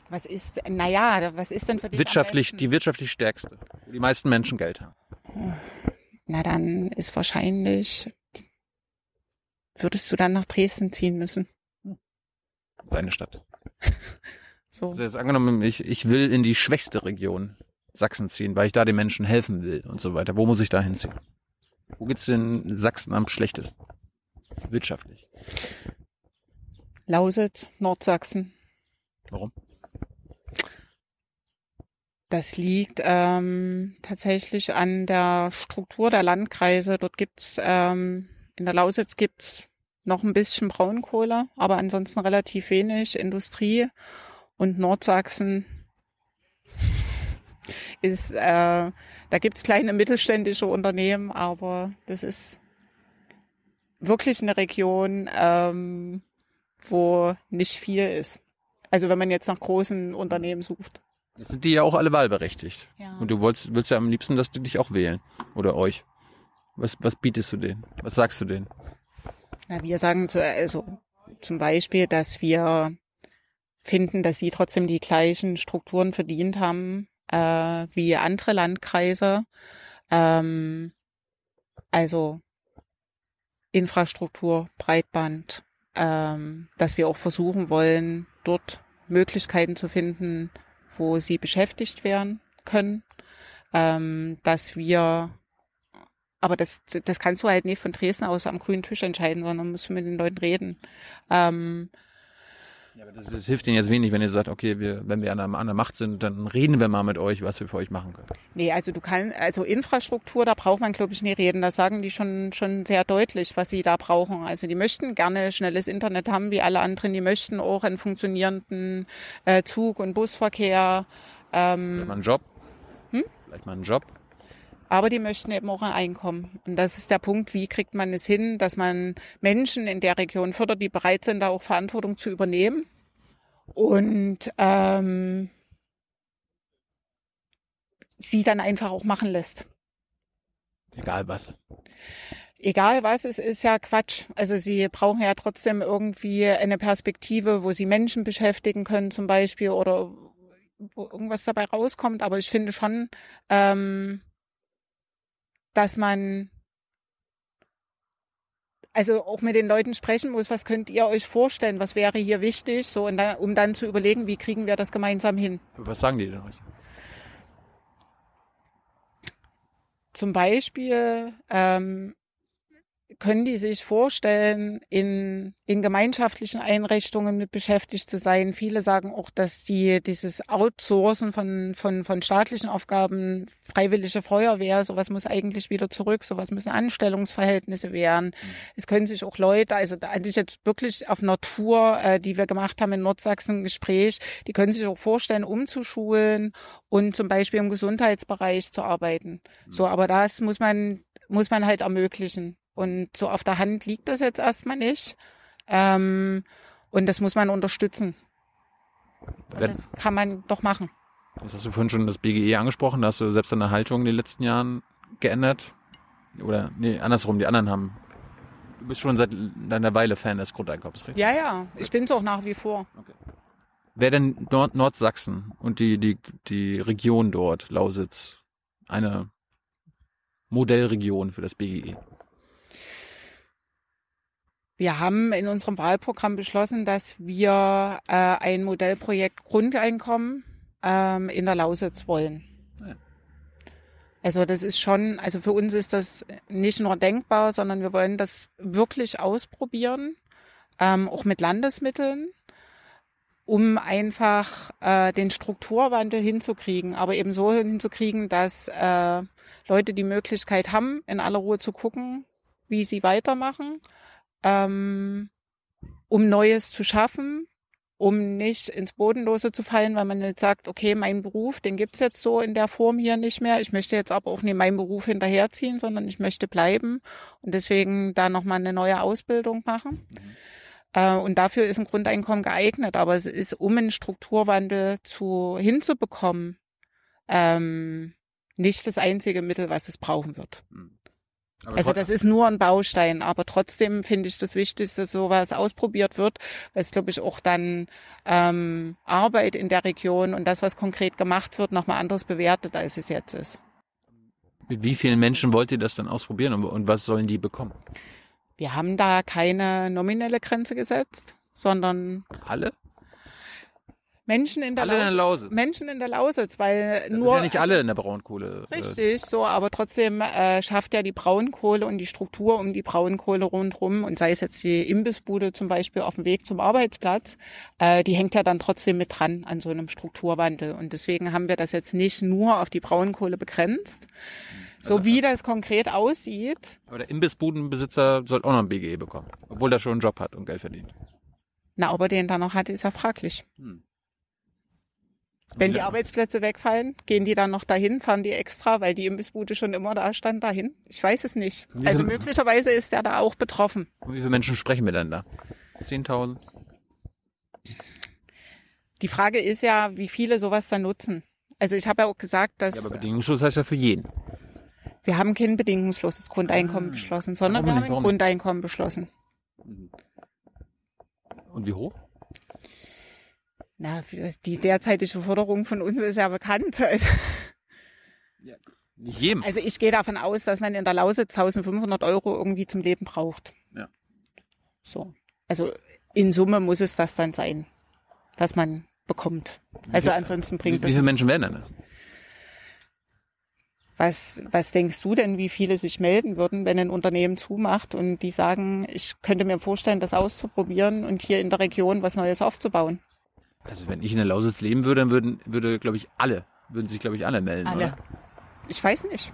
Was ist, naja, was ist denn für dich Wirtschaftlich, die wirtschaftlich stärkste, wo die meisten Menschen Geld haben. Na, dann ist wahrscheinlich, würdest du dann nach Dresden ziehen müssen. Deine Stadt. So. Also jetzt angenommen, ich, ich will in die schwächste Region Sachsen ziehen, weil ich da den Menschen helfen will und so weiter. Wo muss ich da hinziehen? Wo geht's denn Sachsen am schlechtesten? Wirtschaftlich. Lausitz, Nordsachsen. Warum? Das liegt ähm, tatsächlich an der Struktur der Landkreise. Dort gibt's ähm, in der Lausitz gibt's noch ein bisschen Braunkohle, aber ansonsten relativ wenig Industrie. Und Nordsachsen ist, äh, da gibt's kleine mittelständische Unternehmen, aber das ist wirklich eine Region, ähm, wo nicht viel ist. Also wenn man jetzt nach großen Unternehmen sucht. Jetzt sind die ja auch alle wahlberechtigt. Ja. Und du wolltest, willst ja am liebsten, dass die dich auch wählen. Oder euch. Was, was bietest du denen? Was sagst du denen? Na, wir sagen zu, also zum Beispiel, dass wir finden, dass sie trotzdem die gleichen Strukturen verdient haben äh, wie andere Landkreise. Ähm, also Infrastruktur, Breitband, ähm, dass wir auch versuchen wollen, dort Möglichkeiten zu finden, wo sie beschäftigt werden können, ähm, dass wir aber das, das kannst du halt nicht von Dresden aus am grünen Tisch entscheiden, sondern musst du mit den Leuten reden. Ähm, Ja, aber das, das hilft ihnen jetzt wenig, wenn ihr sagt, okay, wir, wenn wir an der, an der Macht sind, dann reden wir mal mit euch, was wir für euch machen können. nee, also du kannst, also Infrastruktur, da braucht man, glaube ich, nie reden. Da sagen die schon, schon sehr deutlich, was sie da brauchen. Also die möchten gerne schnelles Internet haben, wie alle anderen. Die möchten auch einen funktionierenden äh, Zug- und Busverkehr. Ähm, Vielleicht mal einen Job. Hm? Vielleicht mal einen Job. Aber die möchten eben auch ein Einkommen. Und das ist der Punkt, wie kriegt man es hin, dass man Menschen in der Region fördert, die bereit sind, da auch Verantwortung zu übernehmen. Und ähm, sie dann einfach auch machen lässt. Egal was. Egal was, es ist ja Quatsch. Also sie brauchen ja trotzdem irgendwie eine Perspektive, wo sie Menschen beschäftigen können zum Beispiel oder wo irgendwas dabei rauskommt. Aber ich finde schon, ähm, dass man also auch mit den Leuten sprechen muss, was könnt ihr euch vorstellen, was wäre hier wichtig, so und dann, um dann zu überlegen, wie kriegen wir das gemeinsam hin. Was sagen die denn euch? Zum Beispiel ähm, können die sich vorstellen, in, in gemeinschaftlichen Einrichtungen mit beschäftigt zu sein. Viele sagen auch, dass die dieses Outsourcen von, von, von staatlichen Aufgaben, freiwillige Feuerwehr, sowas muss eigentlich wieder zurück, sowas müssen Anstellungsverhältnisse werden. Es können sich auch Leute, also da hatte ich jetzt wirklich auf einer Tour, äh, die wir gemacht haben in Nordsachsen, ein Gespräch, die können sich auch vorstellen, umzuschulen und zum Beispiel im Gesundheitsbereich zu arbeiten. So, aber das muss man, muss man halt ermöglichen. Und so auf der Hand liegt das jetzt erstmal nicht. Ähm, und das muss man unterstützen. Und das kann man doch machen. Das hast du vorhin schon das BGE angesprochen, da hast du selbst deine Haltung in den letzten Jahren geändert. Oder, nee, andersrum, die anderen haben. Du bist schon seit einer Weile Fan des Grundeinkommens, richtig? Ja, ja, ich bin's auch nach wie vor. Wäre denn Nord Nordsachsen und die, die, die Region dort, Lausitz, eine Modellregion für das? BGE? Wir haben in unserem Wahlprogramm beschlossen, dass wir äh, ein Modellprojekt Grundeinkommen ähm, in der Lausitz wollen. Ja. Also das ist schon, also für uns ist das nicht nur denkbar, sondern wir wollen das wirklich ausprobieren, ähm, auch mit Landesmitteln, um einfach äh, den Strukturwandel hinzukriegen, aber eben so hinzukriegen, dass äh, Leute die Möglichkeit haben, in aller Ruhe zu gucken, wie sie weitermachen ähm, um Neues zu schaffen, um nicht ins Bodenlose zu fallen, weil man jetzt sagt, okay, mein Beruf, den gibt's jetzt so in der Form hier nicht mehr. Ich möchte jetzt aber auch nicht meinen Beruf hinterherziehen, sondern ich möchte bleiben und deswegen da nochmal eine neue Ausbildung machen. Äh, und dafür ist ein Grundeinkommen geeignet, aber es ist, um einen Strukturwandel zu hinzubekommen, ähm, nicht das einzige Mittel, was es brauchen wird. Aber Also das ist nur ein Baustein, aber trotzdem finde ich das wichtig, dass sowas ausprobiert wird, weil es, glaube ich, auch dann ähm, Arbeit in der Region und das, was konkret gemacht wird, nochmal anders bewertet, als es jetzt ist. Mit wie vielen Menschen wollt ihr das dann ausprobieren und, und was sollen die bekommen? Wir haben da keine nominelle Grenze gesetzt, sondern Alle? Menschen in der, Alle in der Lausitz, Lausitz. Menschen in der Lausitz, weil Das sind nur ja nicht alle in der Braunkohle. äh, Richtig, so, aber trotzdem äh, schafft ja die Braunkohle und die Struktur um die Braunkohle rundherum und sei es jetzt die Imbissbude zum Beispiel auf dem Weg zum Arbeitsplatz, äh, die hängt ja dann trotzdem mit dran an so einem Strukturwandel. Und deswegen haben wir das jetzt nicht nur auf die Braunkohle begrenzt. So wie das konkret aussieht, Aber der Imbissbudenbesitzer soll auch noch ein BGE bekommen, obwohl er schon einen Job hat und Geld verdient. na, ob er den dann noch hat, ist ja fraglich. Hm. Wenn die Ja. Arbeitsplätze wegfallen, gehen die dann noch dahin, fahren die extra, weil die Imbissbude schon immer da stand, dahin? Ich weiß es nicht. Also möglicherweise ist der da auch betroffen. Und Wie viele Menschen sprechen wir denn da? 10.000? Die Frage ist ja, wie viele sowas dann nutzen. Also ich habe ja auch gesagt, Ja, dass aber Bedingungsschutz heißt ja für jeden. wir haben kein bedingungsloses Grundeinkommen Ah. beschlossen, sondern wir haben ein? Grundeinkommen beschlossen. Und wie hoch? Na, die derzeitige Forderung von uns ist ja bekannt. Also, Nicht jedem. also ich gehe davon aus, dass man in der Lausitz 1500 Euro irgendwie zum Leben braucht. Ja. So. Also in Summe muss es das dann sein, was man bekommt. Also ansonsten wie, bringt wie das viele nichts. Menschen werden denn das? Was, was denkst du denn, wie viele sich melden würden, wenn ein Unternehmen zumacht und die sagen, ich könnte mir vorstellen, das auszuprobieren und hier in der Region was Neues aufzubauen? Also wenn ich in der Lausitz leben würde, dann würden, würde, glaube ich, alle, würden sich, glaube ich, alle melden. Alle. Oder? Ich weiß nicht.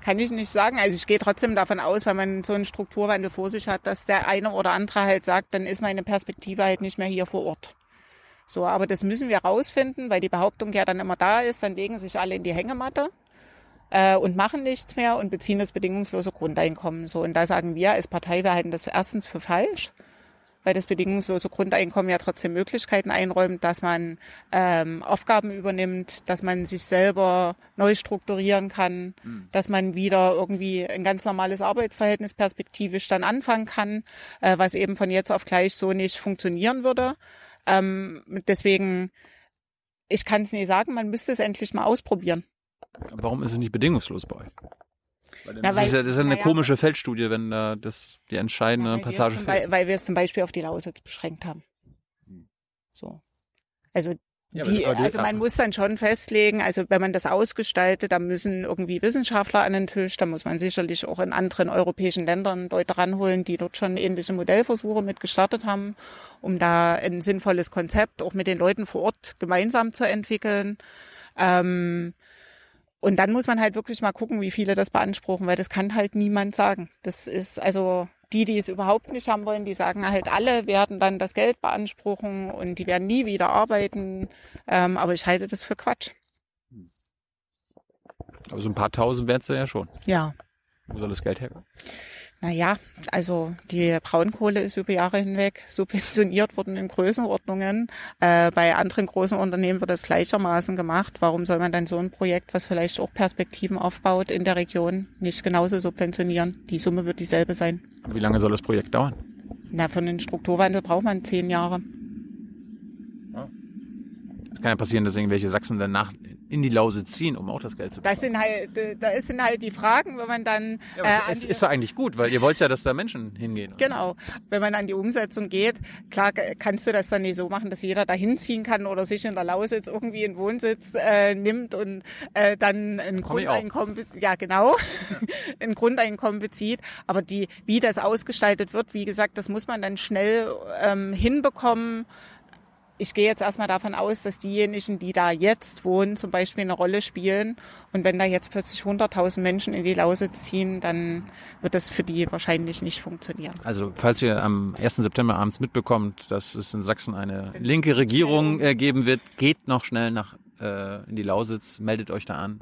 Kann ich nicht sagen. Also ich gehe trotzdem davon aus, wenn man so einen Strukturwandel vor sich hat, dass der eine oder andere halt sagt, dann ist meine Perspektive halt nicht mehr hier vor Ort. So, aber das müssen wir rausfinden, weil die Behauptung ja dann immer da ist, dann legen sich alle in die Hängematte äh, und machen nichts mehr und beziehen das bedingungslose Grundeinkommen. So, und da sagen wir als Partei, wir halten das erstens für falsch, weil das bedingungslose Grundeinkommen ja trotzdem Möglichkeiten einräumt, dass man ähm, Aufgaben übernimmt, dass man sich selber neu strukturieren kann, dass man wieder irgendwie ein ganz normales Arbeitsverhältnis perspektivisch dann anfangen kann, äh, was eben von jetzt auf gleich so nicht funktionieren würde. Ähm, deswegen, ich kann es nie sagen, man müsste es endlich mal ausprobieren. Warum ist es nicht bedingungslos bei euch? Weil Na, das, weil- ist ja, das ist ja eine naja. komische Feldstudie, wenn da das die entscheidende weil, wir Passage fehlt. Bei- weil wir es zum Beispiel auf die Lausitz beschränkt haben. So. Also Ja, die, aber die- also man muss dann schon festlegen, also wenn man das ausgestaltet, da müssen irgendwie Wissenschaftler an den Tisch, da muss man sicherlich auch in anderen europäischen Ländern Leute ranholen, die dort schon ähnliche Modellversuche mit gestartet haben, um da ein sinnvolles Konzept auch mit den Leuten vor Ort gemeinsam zu entwickeln. Ähm, und dann muss man halt wirklich mal gucken, wie viele das beanspruchen, weil das kann halt niemand sagen. Das ist also die, die es überhaupt nicht haben wollen, die sagen halt, alle werden dann das Geld beanspruchen und die werden nie wieder arbeiten. Ähm, aber ich halte das für Quatsch. Aber so ein paar tausend wären es ja schon. Ja. Wo soll das Geld herkommen? Naja, also die Braunkohle ist über Jahre hinweg subventioniert worden in Größenordnungen. Äh, bei anderen großen Unternehmen wird das gleichermaßen gemacht. Warum soll man dann so ein Projekt, was vielleicht auch Perspektiven aufbaut in der Region, nicht genauso subventionieren? Die Summe wird dieselbe sein. Wie lange soll das Projekt dauern? Na, für einen Strukturwandel braucht man zehn Jahre. Es kann ja passieren, dass irgendwelche Sachsen danach in die Lausitz ziehen, um auch das Geld zu bekommen. Das sind halt, das sind halt die Fragen, wenn man dann ja, äh, es ist doch eigentlich gut, weil ihr wollt ja, dass da Menschen hingehen. Genau. Wenn man an die Umsetzung geht, klar äh, kannst du das dann nicht so machen, dass jeder da hinziehen kann oder sich in der Lausitz irgendwie einen Wohnsitz äh, nimmt und äh, dann ein. Grundeinkommen, ja genau, ein Grundeinkommen bezieht. Aber die, wie das ausgestaltet wird, wie gesagt, das muss man dann schnell ähm, hinbekommen. Ich gehe jetzt erstmal davon aus, dass diejenigen, die da jetzt wohnen, zum Beispiel eine Rolle spielen. Und wenn da jetzt plötzlich 100.000 Menschen in die Lausitz ziehen, dann wird das für die wahrscheinlich nicht funktionieren. Also, falls ihr am 1. September abends mitbekommt, dass es in Sachsen eine linke Regierung äh, geben wird, geht noch schnell nach äh, in die Lausitz, meldet euch da an.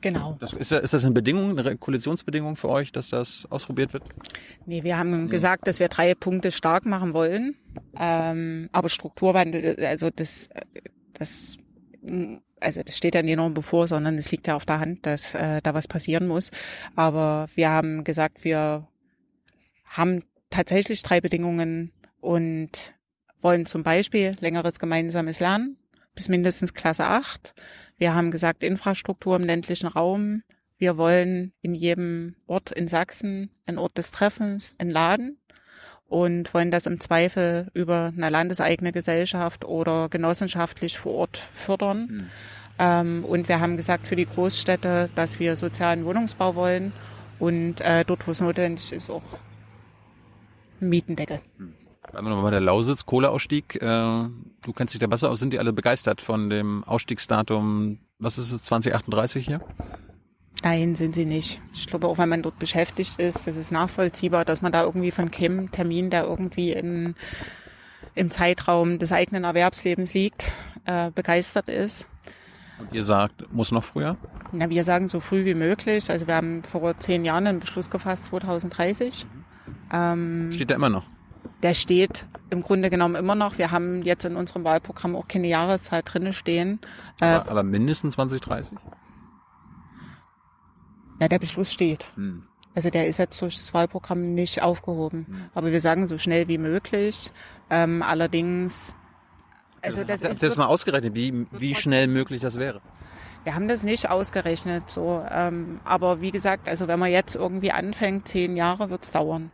Genau. Das, ist, ist das eine Bedingung, eine Koalitionsbedingung für euch, dass das ausprobiert wird? Nee, wir haben gesagt, dass wir drei Punkte stark machen wollen. Ähm, aber Strukturwandel, also das, das also das steht ja nicht nur bevor, sondern es liegt ja auf der Hand, dass äh, da was passieren muss. Aber wir haben gesagt, wir haben tatsächlich drei Bedingungen und wollen zum Beispiel längeres gemeinsames Lernen bis mindestens Klasse 8. Wir haben gesagt, Infrastruktur im ländlichen Raum. Wir wollen in jedem Ort in Sachsen ein Ort des Treffens, ein Laden und wollen das im Zweifel über eine landeseigene Gesellschaft oder genossenschaftlich vor Ort fördern. Mhm. Ähm, und wir haben gesagt für die Großstädte, dass wir sozialen Wohnungsbau wollen und äh, dort, wo es notwendig ist, auch Mietendeckel. Mhm. Bleiben wir nochmal bei der Lausitz, Kohleausstieg. Äh, du kennst dich da besser aus. Sind die alle begeistert von dem Ausstiegsdatum? Was ist es, 2038 hier? Nein, sind sie nicht. Ich glaube, auch wenn man dort beschäftigt ist, das ist nachvollziehbar, dass man da irgendwie von keinem Termin, der irgendwie in, im Zeitraum des eigenen Erwerbslebens liegt, äh, begeistert ist. Und ihr sagt, muss noch früher? Na, wir sagen so früh wie möglich. Also wir haben vor zehn Jahren einen Beschluss gefasst, 2030. Ähm, Steht der immer noch? Der steht im Grunde genommen immer noch. Wir haben jetzt in unserem Wahlprogramm auch keine Jahreszahl drinne stehen. Aber, äh, aber mindestens 2030? Ja, der Beschluss steht. Hm. Also der ist jetzt durch das Wahlprogramm nicht aufgehoben. Hm. Aber wir sagen so schnell wie möglich. Ähm, allerdings, also das Hast ist. du das mal ausgerechnet, wie, wie schnell möglich das wäre? Wir haben das nicht ausgerechnet, so. Ähm, aber wie gesagt, also wenn man jetzt irgendwie anfängt, zehn Jahre wird's dauern.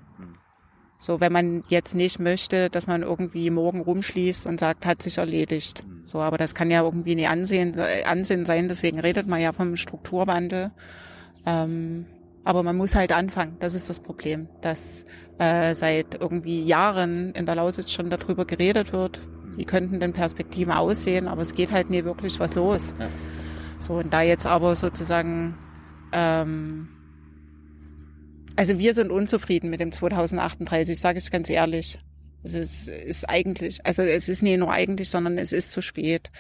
So, wenn man jetzt nicht möchte, dass man irgendwie morgen rumschließt und sagt, hat sich erledigt. Hm. So, aber das kann ja irgendwie nie ansehen, äh, Ansehen sein. Deswegen redet man ja vom Strukturwandel. Ähm, aber man muss halt anfangen. Das ist das Problem, dass äh, seit irgendwie Jahren in der Lausitz schon darüber geredet wird. Wie könnten denn Perspektiven aussehen? Aber es geht halt nie wirklich was los. Ja. So und da jetzt aber sozusagen, ähm, also wir sind unzufrieden mit dem 2038, sage ich ganz ehrlich. Es ist, ist eigentlich, also es ist nicht nur eigentlich, sondern es ist zu spät.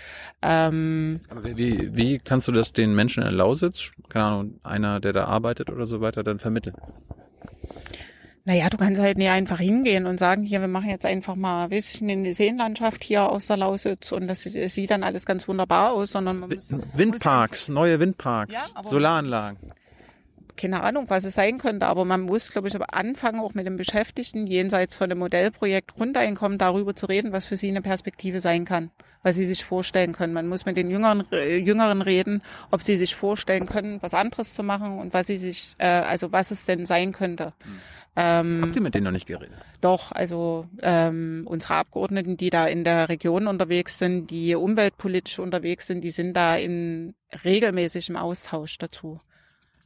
Ähm, Aber wie, wie kannst du das den Menschen in Lausitz, keine Ahnung, einer, der da arbeitet oder so weiter, dann vermitteln? Naja, du kannst halt nicht einfach hingehen und sagen, hier, wir machen jetzt einfach mal, weiß ich, eine Seenlandschaft hier aus der Lausitz und das, das sieht dann alles ganz wunderbar aus, sondern man muss, Windparks, muss neue Windparks, ja, Solaranlagen keine Ahnung, was es sein könnte, aber man muss, glaube ich, aber anfangen, auch mit den Beschäftigten jenseits von dem Modellprojekt Grundeinkommen darüber zu reden, was für sie eine Perspektive sein kann, was sie sich vorstellen können. Man muss mit den Jüngeren, äh, Jüngeren reden, ob sie sich vorstellen können, was anderes zu machen und was sie sich, äh, also was es denn sein könnte. Hm. Ähm, Habt ihr mit denen noch nicht geredet? Doch, also ähm, unsere Abgeordneten, die da in der Region unterwegs sind, die umweltpolitisch unterwegs sind, die sind da in regelmäßigem Austausch dazu.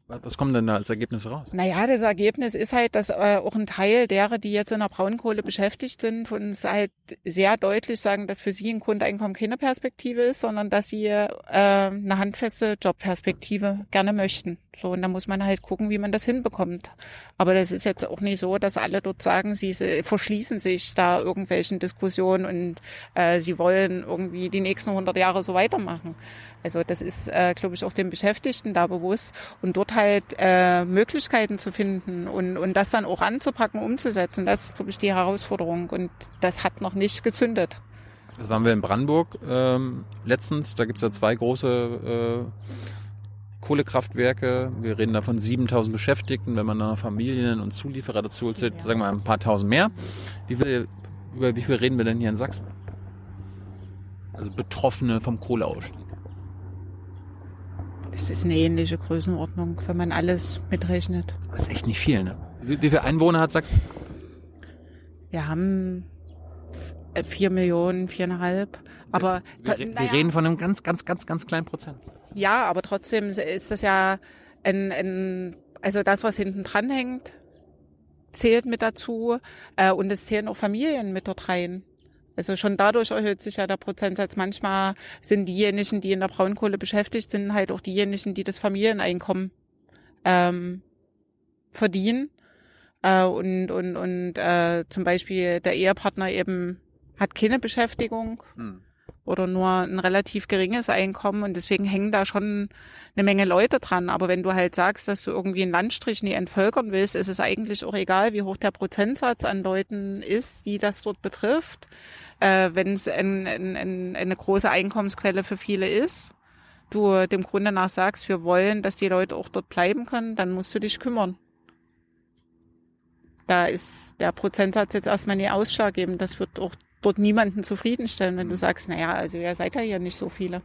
Was kommt denn da als Ergebnis raus? Naja, das Ergebnis ist halt, dass äh, auch ein Teil derer, die jetzt in der Braunkohle beschäftigt sind, uns halt sehr deutlich sagen, dass für sie ein Grundeinkommen keine Perspektive ist, sondern dass sie äh, eine handfeste Jobperspektive gerne möchten. So, und da muss man halt gucken, wie man das hinbekommt. Aber das ist jetzt auch nicht so, dass alle dort sagen, sie verschließen sich da irgendwelchen Diskussionen und äh, sie wollen irgendwie die nächsten 100 Jahre so weitermachen. Also das ist, äh, glaube ich, auch den Beschäftigten da bewusst und dort halt äh, Möglichkeiten zu finden und, und das dann auch anzupacken, umzusetzen, das ist, glaube ich, die Herausforderung und das hat noch nicht gezündet. Das waren wir in Brandenburg ähm, letztens, da gibt's ja zwei große äh, Kohlekraftwerke. Wir reden da von 7000 Beschäftigten. Wenn man dann Familien und Zulieferer dazu zählt, ja. sagen wir ein paar tausend mehr. Wie viel, über wie viel reden wir denn hier in Sachsen? Also Betroffene vom Kohleausstieg. Es ist eine ähnliche Größenordnung, wenn man alles mitrechnet. Das ist echt nicht viel, ne? Wie, wie viele Einwohner hat Sachsen? Wir haben vier Millionen, viereinhalb. Aber wir, wir, naja, reden von einem ganz, ganz, ganz, ganz kleinen Prozent. Ja, aber trotzdem ist das ja ein, ein also das, was hinten dran hängt, zählt mit dazu. Äh, und es zählen auch Familien mit dort rein. Also schon dadurch erhöht sich ja der Prozentsatz. Manchmal sind diejenigen, die in der Braunkohle beschäftigt sind, halt auch diejenigen, die das Familieneinkommen ähm, verdienen. Äh, und und, und äh, zum Beispiel der Ehepartner eben hat keine Beschäftigung. Hm. oder nur ein relativ geringes Einkommen und deswegen hängen da schon eine Menge Leute dran. Aber wenn du halt sagst, dass du irgendwie einen Landstrich nie entvölkern willst, ist es eigentlich auch egal, wie hoch der Prozentsatz an Leuten ist, die das dort betrifft. Äh, wenn es ein, ein, ein, eine große Einkommensquelle für viele ist, du dem Grunde nach sagst, wir wollen, dass die Leute auch dort bleiben können, dann musst du dich kümmern. Da ist der Prozentsatz jetzt erstmal nie ausschlaggebend. Das wird auch dort niemanden zufriedenstellen, wenn du sagst, naja, also ihr seid ja hier nicht so viele.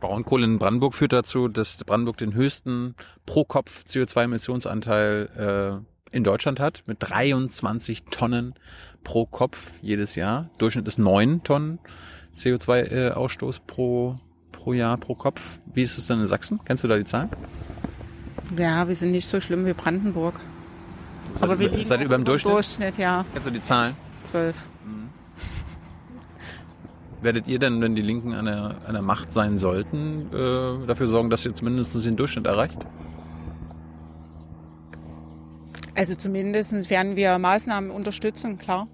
Braunkohle in Brandenburg führt dazu, dass Brandenburg den höchsten pro Kopf CO2-Emissionsanteil äh, in Deutschland hat, mit 23 Tonnen pro Kopf jedes Jahr. Durchschnitt ist 9 Tonnen CO2-Ausstoß pro, pro Jahr pro Kopf. Wie ist es denn in Sachsen? Kennst du da die Zahlen? Ja, wir sind nicht so schlimm wie Brandenburg. Aber wir liegen seid ihr über dem Durchschnitt? Durchschnitt, ja, Kennst du die Zahlen? zwölf. Werdet ihr denn, wenn die Linken an der, an der Macht sein sollten, äh, dafür sorgen, dass ihr zumindest den Durchschnitt erreicht? Also zumindest werden wir Maßnahmen unterstützen, klar.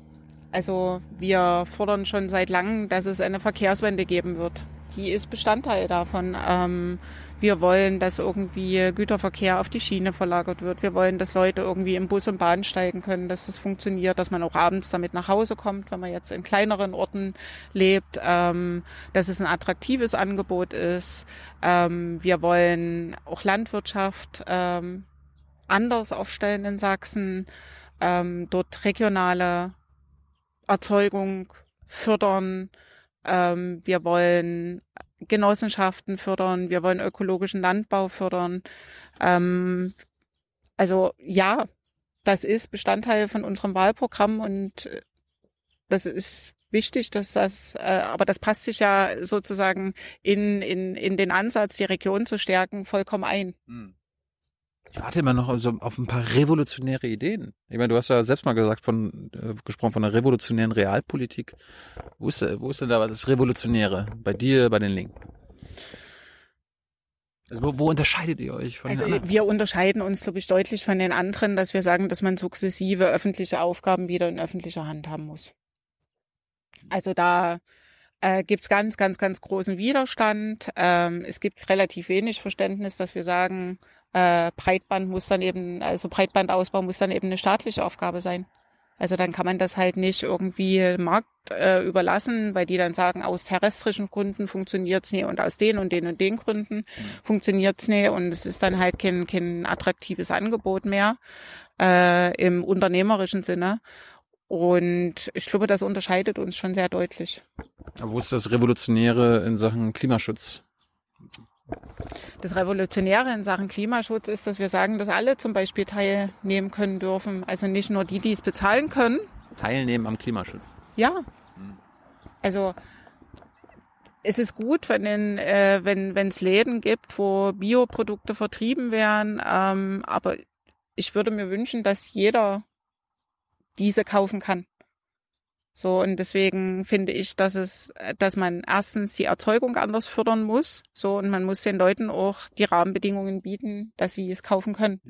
Also wir fordern schon seit langem, dass es eine Verkehrswende geben wird. Die ist Bestandteil davon. Ähm, wir wollen, dass irgendwie Güterverkehr auf die Schiene verlagert wird. Wir wollen, dass Leute irgendwie im Bus und Bahn steigen können, dass das funktioniert, dass man auch abends damit nach Hause kommt, wenn man jetzt in kleineren Orten lebt, ähm, dass es ein attraktives Angebot ist. Ähm, wir wollen auch Landwirtschaft ähm, anders aufstellen in Sachsen, ähm, dort regionale Erzeugung fördern. Ähm, wir wollen Genossenschaften fördern. Wir wollen ökologischen Landbau fördern. Ähm, also ja, das ist Bestandteil von unserem Wahlprogramm und äh, das ist wichtig, dass das, äh, aber das passt sich ja sozusagen in, in, in den Ansatz, die Region zu stärken, vollkommen ein. Ich warte immer noch also auf ein paar revolutionäre Ideen. Ich meine, du hast ja selbst mal gesagt von äh, gesprochen von einer revolutionären Realpolitik. Wo ist, wo ist denn da das Revolutionäre bei dir, bei den Linken? Also wo, wo unterscheidet ihr euch von Also den anderen? wir unterscheiden uns, glaube ich, deutlich von den anderen, dass wir sagen, dass man sukzessive öffentliche Aufgaben wieder in öffentlicher Hand haben muss. Also da äh, gibt's ganz, ganz, ganz großen Widerstand. Ähm, es gibt relativ wenig Verständnis, dass wir sagen, äh, Breitband muss dann eben, also Breitbandausbau muss dann eben eine staatliche Aufgabe sein. Also dann kann man das halt nicht irgendwie Markt äh, überlassen, weil die dann sagen, aus terrestrischen Gründen funktioniert's nicht und aus den und den und den Gründen funktioniert's nicht und es ist dann halt kein, kein attraktives Angebot mehr äh, im unternehmerischen Sinne. Und ich glaube, das unterscheidet uns schon sehr deutlich. Aber Wo ist das Revolutionäre in Sachen Klimaschutz? Das Revolutionäre in Sachen Klimaschutz ist, dass wir sagen, dass alle zum Beispiel teilnehmen können dürfen. Also nicht nur die, die es bezahlen können. Teilnehmen am Klimaschutz. Ja. Also es ist gut, wenn äh, wenn wenn es Läden gibt, wo Bioprodukte vertrieben werden. Ähm, aber ich würde mir wünschen, dass jeder diese kaufen kann. So, und deswegen finde ich, dass es, dass man erstens die Erzeugung anders fördern muss. So, und man muss den Leuten auch die Rahmenbedingungen bieten, dass sie es kaufen können.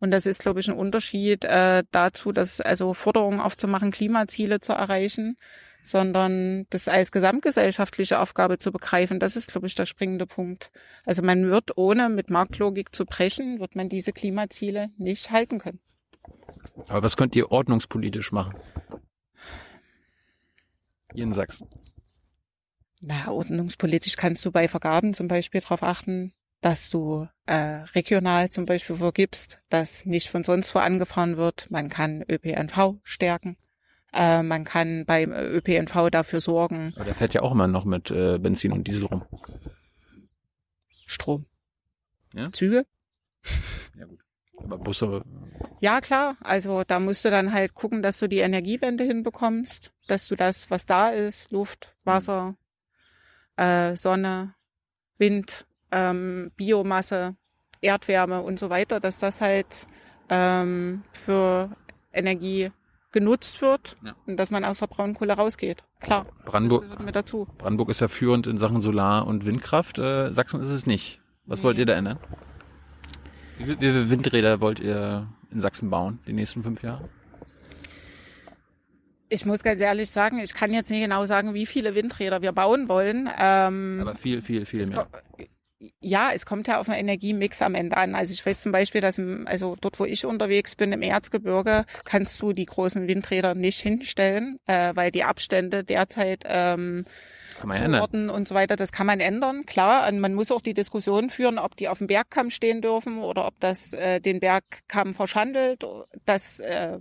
Und das ist, glaube ich, ein Unterschied äh, dazu, dass also Forderungen aufzumachen, Klimaziele zu erreichen, sondern das als gesamtgesellschaftliche Aufgabe zu begreifen. Das ist, glaube ich, der springende Punkt. Also man wird, ohne mit Marktlogik zu brechen, wird man diese Klimaziele nicht halten können. Aber was könnt ihr ordnungspolitisch machen? Hier in Sachsen. Na, ordnungspolitisch kannst du bei Vergaben zum Beispiel darauf achten, dass du äh, regional zum Beispiel vergibst, dass nicht von sonst wo angefahren wird. Man kann ÖPNV stärken. Äh, man kann beim ÖPNV dafür sorgen, Aber der fährt ja auch immer noch mit äh, Benzin und Diesel rum. Strom. Ja? Züge? Ja gut. Aber Ja, klar. Also da musst du dann halt gucken, dass du die Energiewende hinbekommst, dass du das, was da ist, Luft, Wasser, äh, Sonne, Wind, ähm, Biomasse, Erdwärme und so weiter, dass das halt ähm, für Energie genutzt wird Ja. und dass man aus der Braunkohle rausgeht. Klar, Brandenburg, gehört mit dazu. Brandenburg ist ja führend in Sachen Solar- und Windkraft. Äh, Sachsen ist es nicht. Was Nee. wollt ihr da ändern? Wie, viel- wie viele Windräder wollt ihr in Sachsen bauen, die nächsten fünf Jahre? Ich muss ganz ehrlich sagen, ich kann jetzt nicht genau sagen, wie viele Windräder wir bauen wollen. Ähm, Aber viel, viel, viel mehr. ja, es kommt ja auf den Energiemix am Ende an. Also ich weiß zum Beispiel, dass im, also dort, wo ich unterwegs bin, im Erzgebirge, kannst du die großen Windräder nicht hinstellen, äh, weil die Abstände derzeit ähm, Orten und so weiter, das kann man ändern, klar. Und man muss auch die Diskussion führen, ob die auf dem Bergkamm stehen dürfen oder ob das äh, den Bergkamm verschandelt. Das, äh,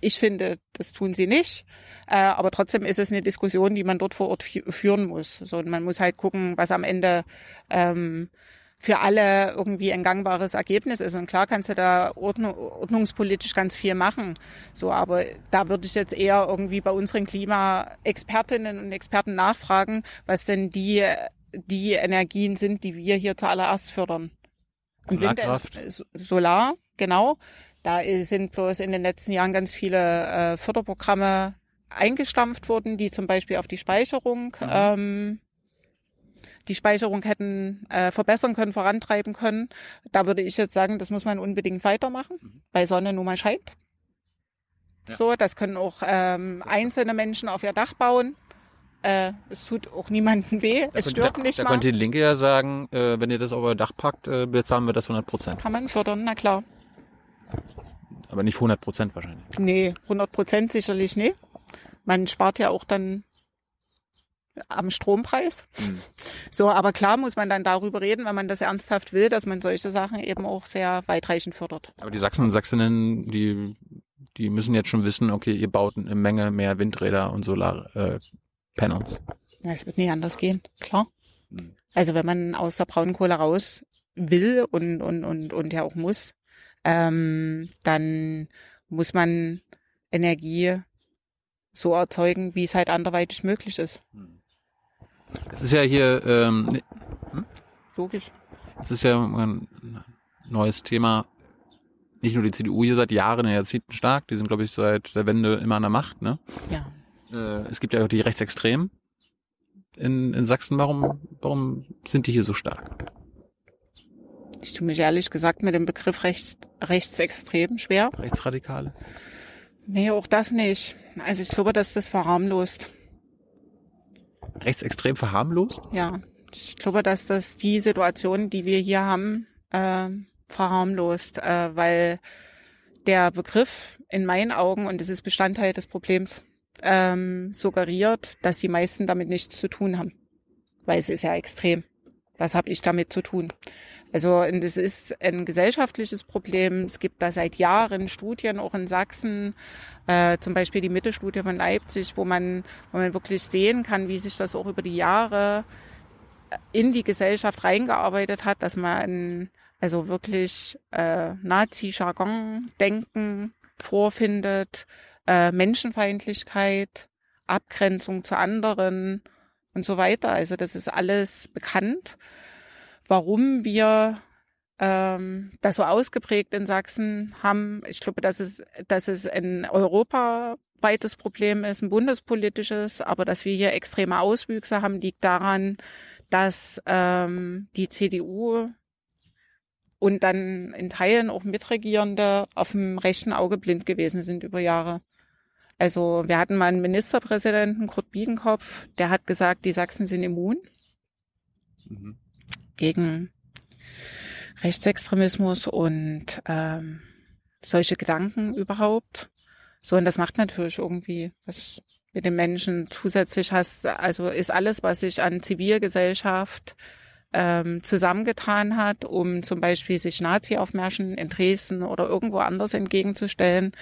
ich finde, das tun sie nicht. Äh, aber trotzdem ist es eine Diskussion, die man dort vor Ort fü- führen muss. So, und man muss halt gucken, was am Ende ähm, für alle irgendwie ein gangbares Ergebnis ist. Und klar kannst du da ordnung, ordnungspolitisch ganz viel machen. So, aber da würde ich jetzt eher irgendwie bei unseren Klimaexpertinnen und Experten nachfragen, was denn die, die Energien sind, die wir hier zuallererst fördern. Und Wind- Solarkraft. So- Solar, genau. Da sind bloß in den letzten Jahren ganz viele äh, Förderprogramme eingestampft worden, die zum Beispiel auf die Speicherung ähm, die Speicherung hätten äh, verbessern können, vorantreiben können. Da würde ich jetzt sagen, das muss man unbedingt weitermachen, weil Sonne nun mal scheint. Ja. So, das können auch ähm, einzelne Menschen auf ihr Dach bauen. Äh, es tut auch niemandem weh, es könnte- stört da, nicht Da mal. könnte die Linke ja sagen, äh, wenn ihr das auf euer Dach packt, äh, bezahlen wir das 100 Prozent. Kann man fördern, na klar. Aber nicht 100 Prozent wahrscheinlich. Nee, 100 Prozent sicherlich nicht. Man spart ja auch dann am Strompreis. Hm. So, aber klar muss man dann darüber reden, wenn man das ernsthaft will, dass man solche Sachen eben auch sehr weitreichend fördert. Aber die Sachsen und Sachsinnen, die, die müssen jetzt schon wissen, okay, ihr baut eine Menge mehr Windräder und Solarpanels. Äh. Ja, es wird nicht anders gehen, klar. Hm. Also wenn man aus der Braunkohle raus will und, und, und, und ja auch muss, ähm, dann muss man Energie so erzeugen, wie es halt anderweitig möglich ist. Das ist ja hier, ähm, Logisch. das ist ja ein neues Thema. Nicht nur die CDU hier seit Jahren, Jahrzehnten stark, die sind, glaube ich, seit der Wende immer an der Macht. Ne? Ja. Äh, es gibt ja auch die Rechtsextremen in, in Sachsen. Warum, warum sind die hier so stark? Ich tue mich ehrlich gesagt mit dem Begriff recht, rechtsextrem schwer. Rechtsradikale? Nee, auch das nicht. Also ich glaube, dass das verharmlost. Rechtsextrem verharmlost? Ja. Ich glaube, dass das die Situation, die wir hier haben, äh, verharmlost, äh, weil der Begriff in meinen Augen, und das ist Bestandteil des Problems, ähm, suggeriert, dass die meisten damit nichts zu tun haben. Weil es ist ja extrem. Was habe ich damit zu tun? Also es ist ein gesellschaftliches Problem. Es gibt da seit Jahren Studien, auch in Sachsen, äh, zum Beispiel die Mittelstudie von Leipzig, wo man, wo man wirklich sehen kann, wie sich das auch über die Jahre in die Gesellschaft reingearbeitet hat, dass man also wirklich äh, Nazi-Jargon-Denken vorfindet, äh, Menschenfeindlichkeit, Abgrenzung zu anderen und so weiter. Also das ist alles bekannt. Warum wir ähm, das so ausgeprägt in Sachsen haben, ich glaube, dass es, dass es ein europaweites Problem ist, ein bundespolitisches, aber dass wir hier extreme Auswüchse haben, liegt daran, dass ähm, die CDU und dann in Teilen auch Mitregierende auf dem rechten Auge blind gewesen sind über Jahre. Also wir hatten mal einen Ministerpräsidenten, Kurt Biedenkopf, der hat gesagt, die Sachsen sind immun Mhm. Gegen Rechtsextremismus und ähm, solche Gedanken überhaupt. So, und das macht natürlich irgendwie was mit den Menschen. Zusätzlich hast, also ist alles, was sich an Zivilgesellschaft ähm, zusammengetan hat, um zum Beispiel sich Nazi-Aufmärschen in Dresden oder irgendwo anders entgegenzustellen,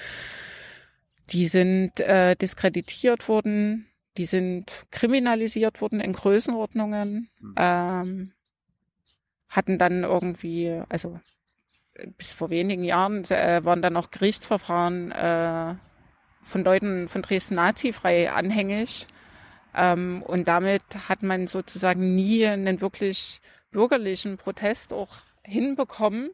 die sind äh, diskreditiert worden, die sind kriminalisiert worden in Größenordnungen, Mhm. ähm, hatten dann irgendwie, also bis vor wenigen Jahren äh, waren dann noch Gerichtsverfahren äh, von Leuten von Dresden nazifrei anhängig. Ähm, und damit hat man sozusagen nie einen wirklich bürgerlichen Protest auch hinbekommen,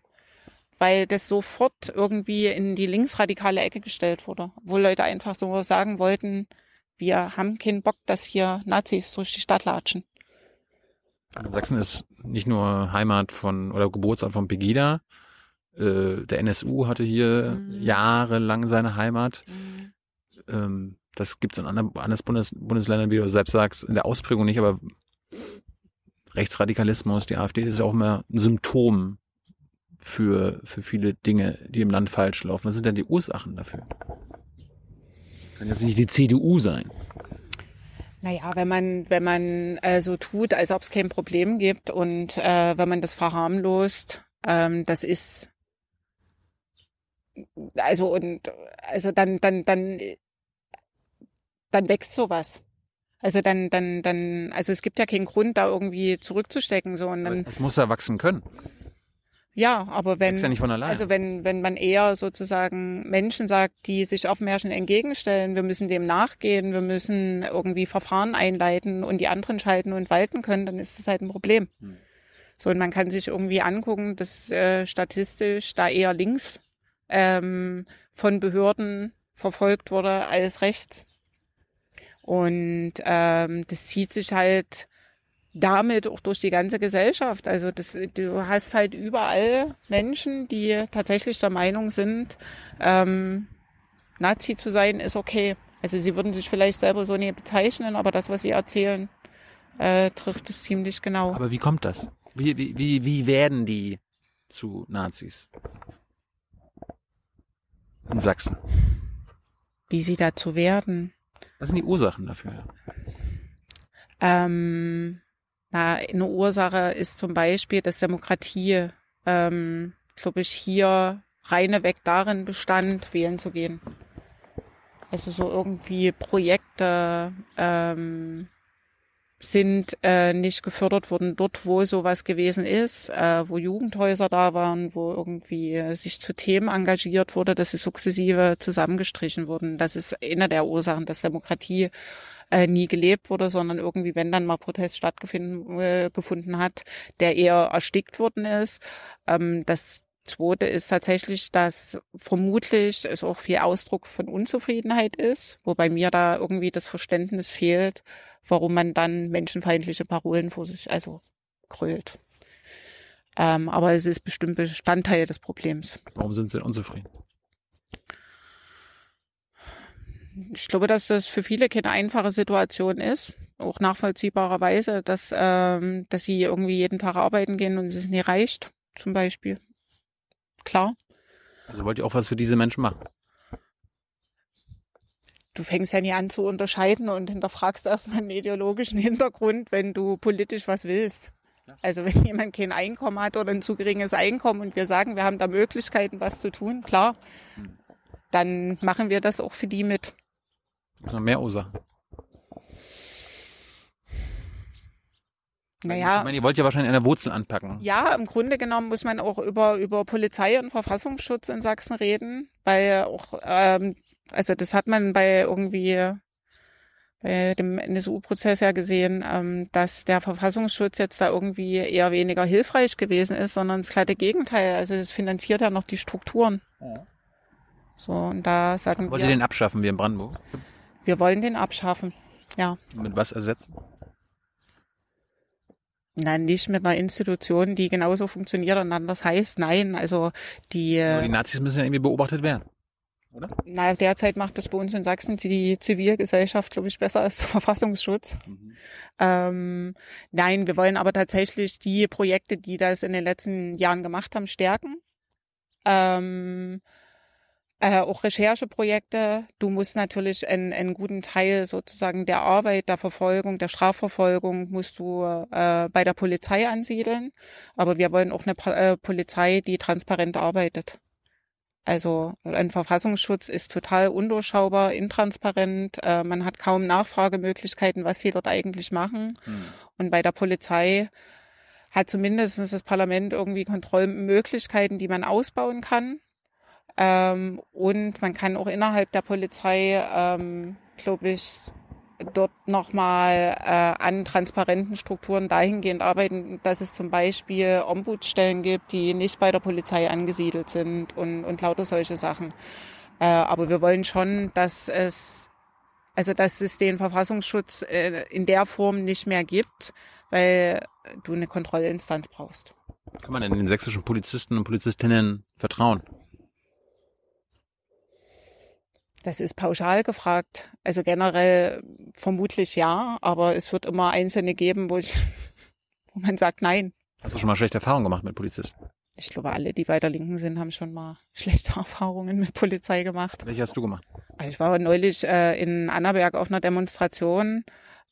weil das sofort irgendwie in die linksradikale Ecke gestellt wurde, wo Leute einfach so sagen wollten, wir haben keinen Bock, dass hier Nazis durch die Stadt latschen. Sachsen ist nicht nur Heimat von oder Geburtsort von Pegida. Äh, der NSU hatte hier Mhm. jahrelang seine Heimat. Ähm, Das gibt's in anderen, anderen Bundes, Bundesländern, wie du selbst sagst, in der Ausprägung nicht, aber Rechtsradikalismus, die AfD ist auch immer ein Symptom für, für viele Dinge, die im Land falsch laufen. Was sind denn die Ursachen dafür? Kann jetzt nicht die CDU sein. Naja, wenn man, wenn man äh, so tut, als ob es kein Problem gibt und äh, wenn man das verharmlost, ähm, das ist also und also dann, dann, dann, dann wächst sowas. Also dann, dann, dann, also es gibt ja keinen Grund, da irgendwie zurückzustecken. So und dann. Es muss ja wachsen können. Ja, aber wenn, ja also wenn, wenn man eher sozusagen Menschen sagt, die sich auf Märchen entgegenstellen, wir müssen dem nachgehen, wir müssen irgendwie Verfahren einleiten und die anderen schalten und walten können, dann ist das halt ein Problem. Hm. So, und man kann sich irgendwie angucken, dass äh, statistisch da eher links ähm, von Behörden verfolgt wurde als rechts. Und ähm, das zieht sich halt damit auch durch die ganze Gesellschaft. Also das, du hast halt überall Menschen, die tatsächlich der Meinung sind, ähm, Nazi zu sein ist okay. Also sie würden sich vielleicht selber so nicht bezeichnen, aber das, was sie erzählen, äh, trifft es ziemlich genau. Aber wie kommt das? Wie, wie, wie, wie werden die zu Nazis? In Sachsen. Wie sie dazu werden. Was sind die Ursachen dafür? Ähm, na, eine Ursache ist zum Beispiel, dass Demokratie, ähm, glaube ich, hier reineweg darin bestand, wählen zu gehen. Also so irgendwie Projekte ähm, sind äh, nicht gefördert worden dort, wo sowas gewesen ist, äh, wo Jugendhäuser da waren, wo irgendwie sich zu Themen engagiert wurde, dass sie sukzessive zusammengestrichen wurden. Das ist eine der Ursachen, dass Demokratie äh, nie gelebt wurde, sondern irgendwie, wenn dann mal Protest stattgefunden äh, gefunden hat, der eher erstickt worden ist. Ähm, das Zweite ist tatsächlich, dass vermutlich es auch viel Ausdruck von Unzufriedenheit ist, wobei mir da irgendwie das Verständnis fehlt, warum man dann menschenfeindliche Parolen vor sich also krölt. Ähm, aber es ist bestimmt Bestandteil des Problems. Warum sind Sie unzufrieden? Ich glaube, dass das für viele keine einfache Situation ist, auch nachvollziehbarerweise, dass, ähm, dass sie irgendwie jeden Tag arbeiten gehen und es nicht reicht, zum Beispiel. Klar. Also wollt ihr auch was für diese Menschen machen? Du fängst ja nie an zu unterscheiden und hinterfragst erstmal einen ideologischen Hintergrund, wenn du politisch was willst. Also wenn jemand kein Einkommen hat oder ein zu geringes Einkommen und wir sagen, wir haben da Möglichkeiten, was zu tun, klar, hm. dann machen wir das auch für die mit. Noch mehr Ursachen. Naja. Ich meine, ihr wollt ja wahrscheinlich eine Wurzel anpacken. Ja, im Grunde genommen muss man auch über, über Polizei und Verfassungsschutz in Sachsen reden, weil auch, ähm, also das hat man bei irgendwie bei dem NSU-Prozess ja gesehen, ähm, dass der Verfassungsschutz jetzt da irgendwie eher weniger hilfreich gewesen ist, sondern das glatte Gegenteil. Also es finanziert ja noch die Strukturen. Ja. So, und da sagen Wollt wir. ihr den abschaffen wie in Brandenburg? Wir wollen den abschaffen. Ja. Mit was ersetzen? Nein, nicht mit einer Institution, die genauso funktioniert und anders heißt. Nein, also die. Aber die Nazis müssen ja irgendwie beobachtet werden. Oder? Na, derzeit macht das bei uns in Sachsen die Zivilgesellschaft, glaube ich, besser als der Verfassungsschutz. Mhm. Ähm, nein, wir wollen aber tatsächlich die Projekte, die das in den letzten Jahren gemacht haben, stärken. Ähm, äh, auch Rechercheprojekte. Du musst natürlich einen, einen guten Teil sozusagen der Arbeit, der Verfolgung, der Strafverfolgung musst du äh, bei der Polizei ansiedeln. Aber wir wollen auch eine äh, Polizei, die transparent arbeitet. Also ein Verfassungsschutz ist total undurchschaubar, intransparent. Äh, man hat kaum Nachfragemöglichkeiten, was die dort eigentlich machen. Hm. Und bei der Polizei hat zumindest das Parlament irgendwie Kontrollmöglichkeiten, die man ausbauen kann. Ähm, und man kann auch innerhalb der Polizei, ähm, glaube ich, dort nochmal äh, an transparenten Strukturen dahingehend arbeiten, dass es zum Beispiel Ombudsstellen gibt, die nicht bei der Polizei angesiedelt sind und, und lauter solche Sachen. Äh, aber wir wollen schon, dass es, also dass es den Verfassungsschutz äh, in der Form nicht mehr gibt, weil du eine Kontrollinstanz brauchst. Kann man denn den sächsischen Polizisten und Polizistinnen vertrauen? Das ist pauschal gefragt. Also generell vermutlich ja, aber es wird immer Einzelne geben, wo, ich, wo man sagt nein. Hast du schon mal schlechte Erfahrungen gemacht mit Polizisten? Ich glaube, alle, die bei der Linken sind, haben schon mal schlechte Erfahrungen mit Polizei gemacht. Welche hast du gemacht? Also ich war neulich äh, in Annaberg auf einer Demonstration.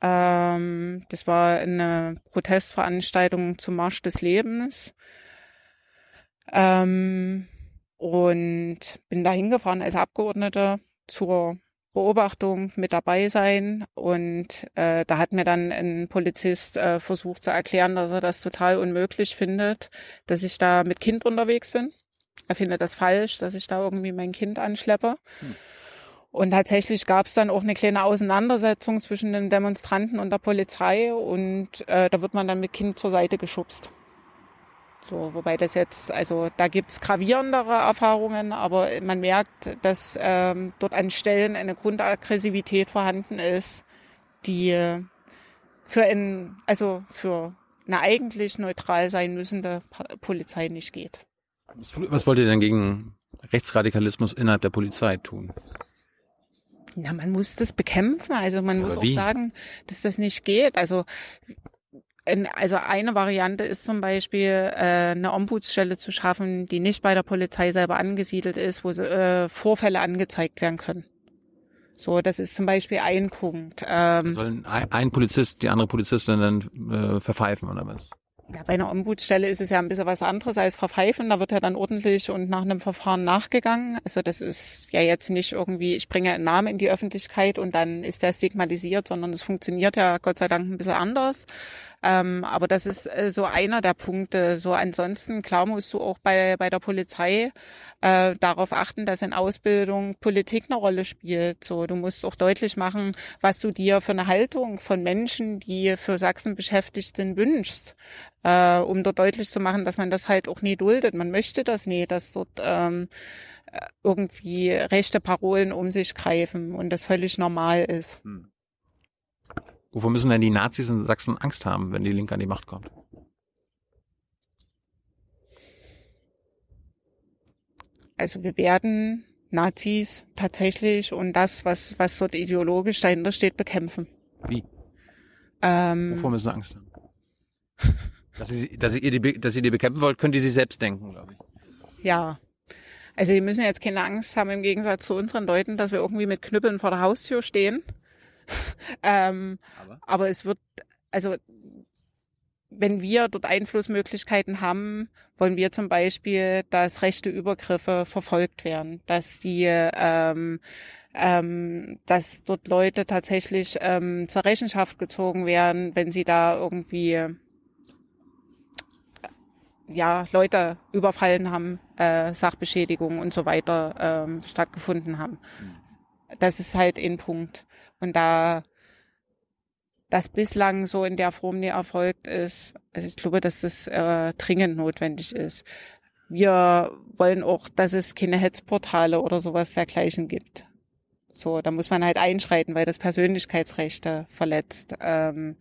Ähm, das war eine Protestveranstaltung zum Marsch des Lebens. Ähm, und bin da hingefahren als Abgeordnete zur Beobachtung mit dabei sein. Und äh, da hat mir dann ein Polizist äh, versucht zu erklären, dass er das total unmöglich findet, dass ich da mit Kind unterwegs bin. Er findet das falsch, dass ich da irgendwie mein Kind anschleppe. Hm. Und tatsächlich gab es dann auch eine kleine Auseinandersetzung zwischen den Demonstranten und der Polizei und äh, da wird man dann mit Kind zur Seite geschubst. So, wobei das jetzt, also da gibt's gravierendere Erfahrungen, aber man merkt, dass ähm, dort an Stellen eine Grundaggressivität vorhanden ist, die für ein, also für eine eigentlich neutral sein müssende Polizei nicht geht. Was wollt ihr denn gegen Rechtsradikalismus innerhalb der Polizei tun? Ja, man muss das bekämpfen. Also man Aber muss wie? auch sagen, dass das nicht geht. Also also eine Variante ist zum Beispiel äh, eine Ombudsstelle zu schaffen, die nicht bei der Polizei selber angesiedelt ist, wo äh, Vorfälle angezeigt werden können. So, das ist zum Beispiel ein Punkt. Ähm, Sollen ein Polizist die andere Polizistin dann äh, verpfeifen oder was? Ja, bei einer Ombudsstelle ist es ja ein bisschen was anderes als verpfeifen. Da wird ja dann ordentlich und nach einem Verfahren nachgegangen. Also das ist ja jetzt nicht irgendwie, ich bringe einen Namen in die Öffentlichkeit und dann ist der stigmatisiert, sondern es funktioniert ja Gott sei Dank ein bisschen anders. Ähm, aber das ist äh, so einer der Punkte. So ansonsten, klar musst du auch bei, bei der Polizei äh, darauf achten, dass in Ausbildung Politik eine Rolle spielt. So, du musst auch deutlich machen, was du dir für eine Haltung von Menschen, die für Sachsen beschäftigt sind, wünschst, äh, um dort deutlich zu machen, dass man das halt auch nie duldet. Man möchte das nie, dass dort ähm, irgendwie rechte Parolen um sich greifen und das völlig normal ist. Hm. Wovor müssen denn die Nazis in Sachsen Angst haben, wenn die Linke an die Macht kommt? Also wir werden Nazis tatsächlich und das, was, was dort ideologisch dahinter steht, bekämpfen. Wie? Ähm, Wovor müssen sie Angst haben? dass, sie, dass, ihr die, dass ihr die bekämpfen wollt, könnt ihr sie selbst denken, glaube ich. Ja. Also die müssen jetzt keine Angst haben im Gegensatz zu unseren Leuten, dass wir irgendwie mit Knüppeln vor der Haustür stehen ähm, aber? aber es wird, also wenn wir dort Einflussmöglichkeiten haben, wollen wir zum Beispiel, dass rechte Übergriffe verfolgt werden, dass die ähm, ähm, dass dort Leute tatsächlich ähm, zur Rechenschaft gezogen werden, wenn sie da irgendwie ja Leute überfallen haben, äh, Sachbeschädigungen und so weiter ähm, stattgefunden haben. Mhm. Das ist halt ein Punkt. Und da das bislang so in der Form nie erfolgt ist, also ich glaube, dass das äh, dringend notwendig ist. Wir wollen auch, dass es keine Hetzportale oder sowas dergleichen gibt. So, da muss man halt einschreiten, weil das Persönlichkeitsrechte verletzt. Ähm,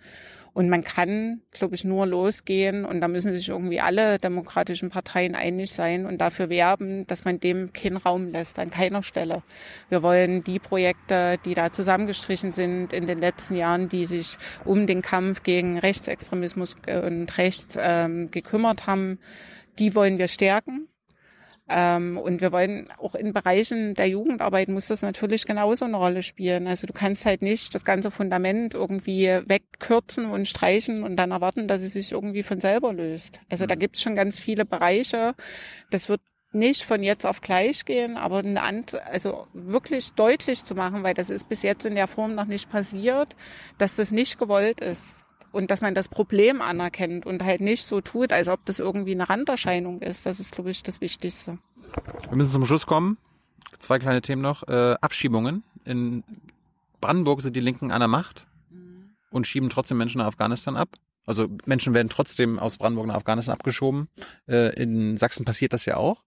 und man kann, glaube ich, nur losgehen und da müssen sich irgendwie alle demokratischen Parteien einig sein und dafür werben, dass man dem keinen Raum lässt, an keiner Stelle. Wir wollen die Projekte, die da zusammengestrichen sind in den letzten Jahren, die sich um den Kampf gegen Rechtsextremismus und Rechts ähm, gekümmert haben, die wollen wir stärken. Ähm, und wir wollen auch in Bereichen der Jugendarbeit muss das natürlich genauso eine Rolle spielen. Also du kannst halt nicht das ganze Fundament irgendwie wegkürzen und streichen und dann erwarten, dass es sich irgendwie von selber löst. Also da mhm. gibt es schon ganz viele Bereiche. Das wird nicht von jetzt auf gleich gehen, aber eine Ant also wirklich deutlich zu machen, weil das ist bis jetzt in der Form noch nicht passiert, dass das nicht gewollt ist und dass man das Problem anerkennt und halt nicht so tut, als ob das irgendwie eine Randerscheinung ist. Das ist, glaube ich, das Wichtigste. Wir müssen zum Schluss kommen. Zwei kleine Themen noch. Äh, Abschiebungen. In Brandenburg sind die Linken an der Macht und schieben trotzdem Menschen nach Afghanistan ab. Also Menschen werden trotzdem aus Brandenburg nach Afghanistan abgeschoben. Äh, in Sachsen passiert das ja auch.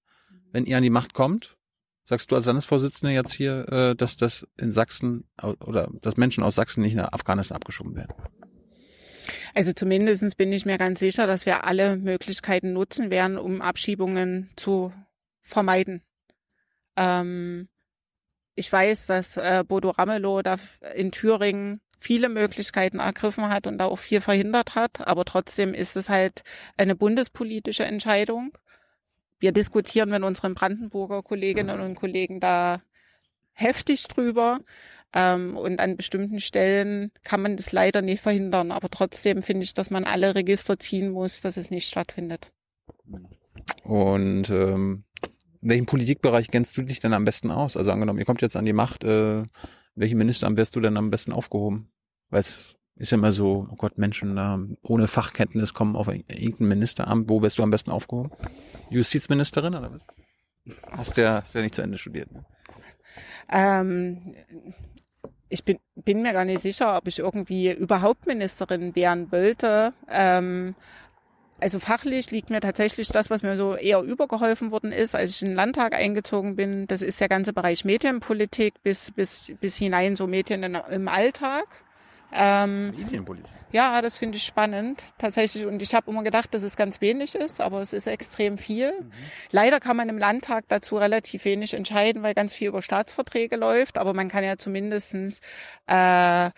Wenn ihr an die Macht kommt, sagst du als Landesvorsitzende jetzt hier, äh, dass das in Sachsen oder dass Menschen aus Sachsen nicht nach Afghanistan abgeschoben werden? Also zumindestens bin ich mir ganz sicher, dass wir alle Möglichkeiten nutzen werden, um Abschiebungen zu vermeiden. Ähm, ich weiß, dass äh, Bodo Ramelow da in Thüringen viele Möglichkeiten ergriffen hat und da auch viel verhindert hat. Aber trotzdem ist es halt eine bundespolitische Entscheidung. Wir diskutieren mit unseren Brandenburger Kolleginnen und Kollegen da heftig drüber. Ähm, und an bestimmten Stellen kann man das leider nicht verhindern. Aber trotzdem finde ich, dass man alle Register ziehen muss, dass es nicht stattfindet. Und ähm, welchen Politikbereich kennst du dich denn am besten aus? Also angenommen, ihr kommt jetzt an die Macht, äh, welchen Ministeramt wärst du denn am besten aufgehoben? Weil es ist ja immer so, oh Gott, Menschen äh, ohne Fachkenntnis kommen auf irgendein Ministeramt. Wo wärst du am besten aufgehoben? Justizministerin oder was? Hast ja, hast ja nicht zu Ende studiert. Ne? Ähm, ich bin, bin mir gar nicht sicher, ob ich irgendwie überhaupt Ministerin werden wollte. Ähm, also fachlich liegt mir tatsächlich das, was mir so eher übergeholfen worden ist, als ich in den Landtag eingezogen bin. Das ist der ganze Bereich Medienpolitik bis, bis, bis hinein so Medien im Alltag. Ähm, Medienpolitik. Ja, das finde ich spannend tatsächlich. Und ich habe immer gedacht, dass es ganz wenig ist, aber es ist extrem viel. Mhm. Leider kann man im Landtag dazu relativ wenig entscheiden, weil ganz viel über Staatsverträge läuft. Aber man kann ja zumindestens äh,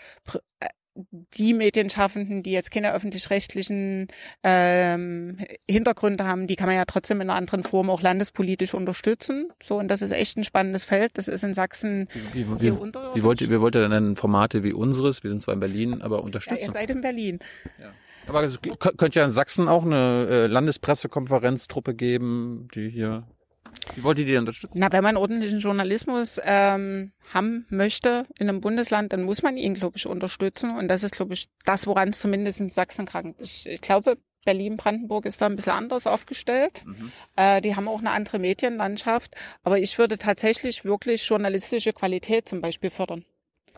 die Medienschaffenden, die jetzt keine öffentlich-rechtlichen ähm, Hintergründe haben, die kann man ja trotzdem in einer anderen Form auch landespolitisch unterstützen. So, und das ist echt ein spannennes Feld. Das ist in Sachsen wie, wie, wie, wie wollt ihr, wie wollt ihr denn Formate wie unseres, wir sind zwar in Berlin, aber unterstützen? Ja, ihr seid in Berlin. Ja. Aber es könnte ja in Sachsen auch eine äh, Landespressekonferenztruppe geben, die hier wie wollt ihr die unterstützen? Na, wenn man ordentlichen Journalismus ähm, haben möchte in einem Bundesland, dann muss man ihn, glaube ich, unterstützen. Und das ist, glaube ich, das, woran es zumindest in Sachsen krankt. Ich, ich glaube, Berlin-Brandenburg ist da ein bisschen anders aufgestellt. Mhm. Äh, die haben auch eine andere Medienlandschaft. Aber ich würde tatsächlich wirklich journalistische Qualität zum Beispiel fördern.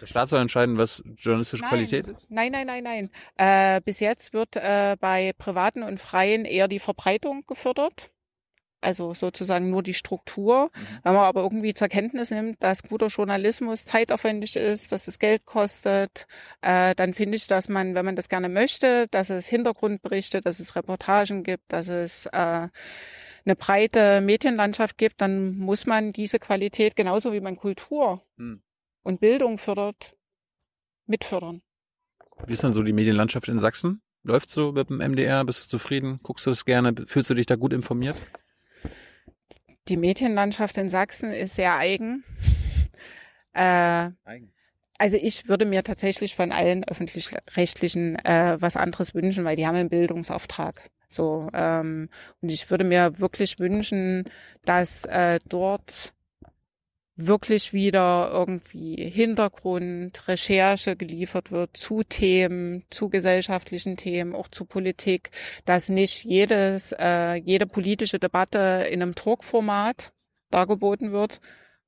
Der Staat soll entscheiden, was journalistische nein, Qualität ist? Nein, nein, nein, nein. Äh, bis jetzt wird äh, bei privaten und freien eher die Verbreitung gefördert also sozusagen nur die Struktur. Mhm. Wenn man aber irgendwie zur Kenntnis nimmt, dass guter Journalismus zeitaufwendig ist, dass es Geld kostet, äh, dann finde ich, dass man, wenn man das gerne möchte, dass es Hintergrundberichte, dass es Reportagen gibt, dass es äh, eine breite Medienlandschaft gibt, dann muss man diese Qualität genauso wie man Kultur mhm. und Bildung fördert, mitfördern. Wie ist dann so die Medienlandschaft in Sachsen? Läuft so mit dem MDR? Bist du zufrieden? Guckst du das gerne? Fühlst du dich da gut informiert? Die Medienlandschaft in Sachsen ist sehr eigen. Äh, eigen. Also ich würde mir tatsächlich von allen öffentlich-rechtlichen äh, was anderes wünschen, weil die haben einen Bildungsauftrag. So ähm, und ich würde mir wirklich wünschen, dass äh, dort wirklich wieder irgendwie Hintergrund, Recherche geliefert wird zu Themen, zu gesellschaftlichen Themen, auch zu Politik, dass nicht jedes, äh, jede politische Debatte in einem Talkformat dargeboten wird,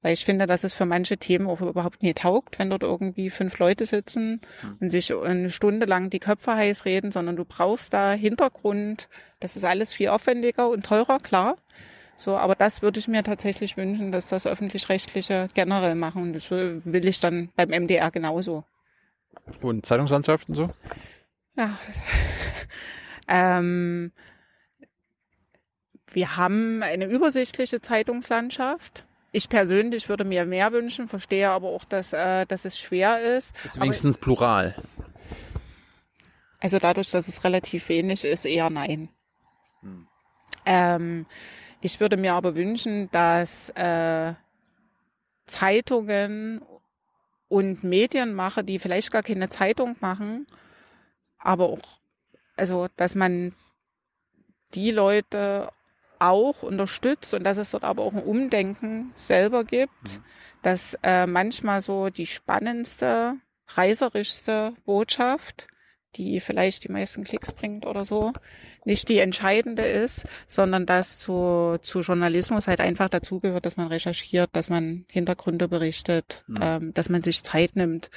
weil ich finde, dass es für manche Themen auch überhaupt nie taugt, wenn dort irgendwie fünf Leute sitzen hm. und sich eine Stunde lang die Köpfe heiß reden, sondern du brauchst da Hintergrund. Das ist alles viel aufwendiger und teurer, klar. So, aber das würde ich mir tatsächlich wünschen, dass das öffentlich-rechtliche generell machen. Und das will ich dann beim MDR genauso. Und Zeitungslandschaften so? Ja. ähm, wir haben eine übersichtliche Zeitungslandschaft. Ich persönlich würde mir mehr wünschen, verstehe aber auch, dass, äh, dass es schwer ist. ist wenigstens aber, plural. Also dadurch, dass es relativ wenig ist, eher nein. Hm. Ähm, ich würde mir aber wünschen, dass äh, Zeitungen und Medienmacher, die vielleicht gar keine Zeitung machen, aber auch, also dass man die Leute auch unterstützt und dass es dort aber auch ein Umdenken selber gibt, mhm. dass äh, manchmal so die spannendste, reiserischste Botschaft, die vielleicht die meisten Klicks bringt oder so, nicht die entscheidende ist, sondern dass zu, zu Journalismus halt einfach dazugehört, dass man recherchiert, dass man Hintergründe berichtet, mhm. ähm, dass man sich Zeit nimmt.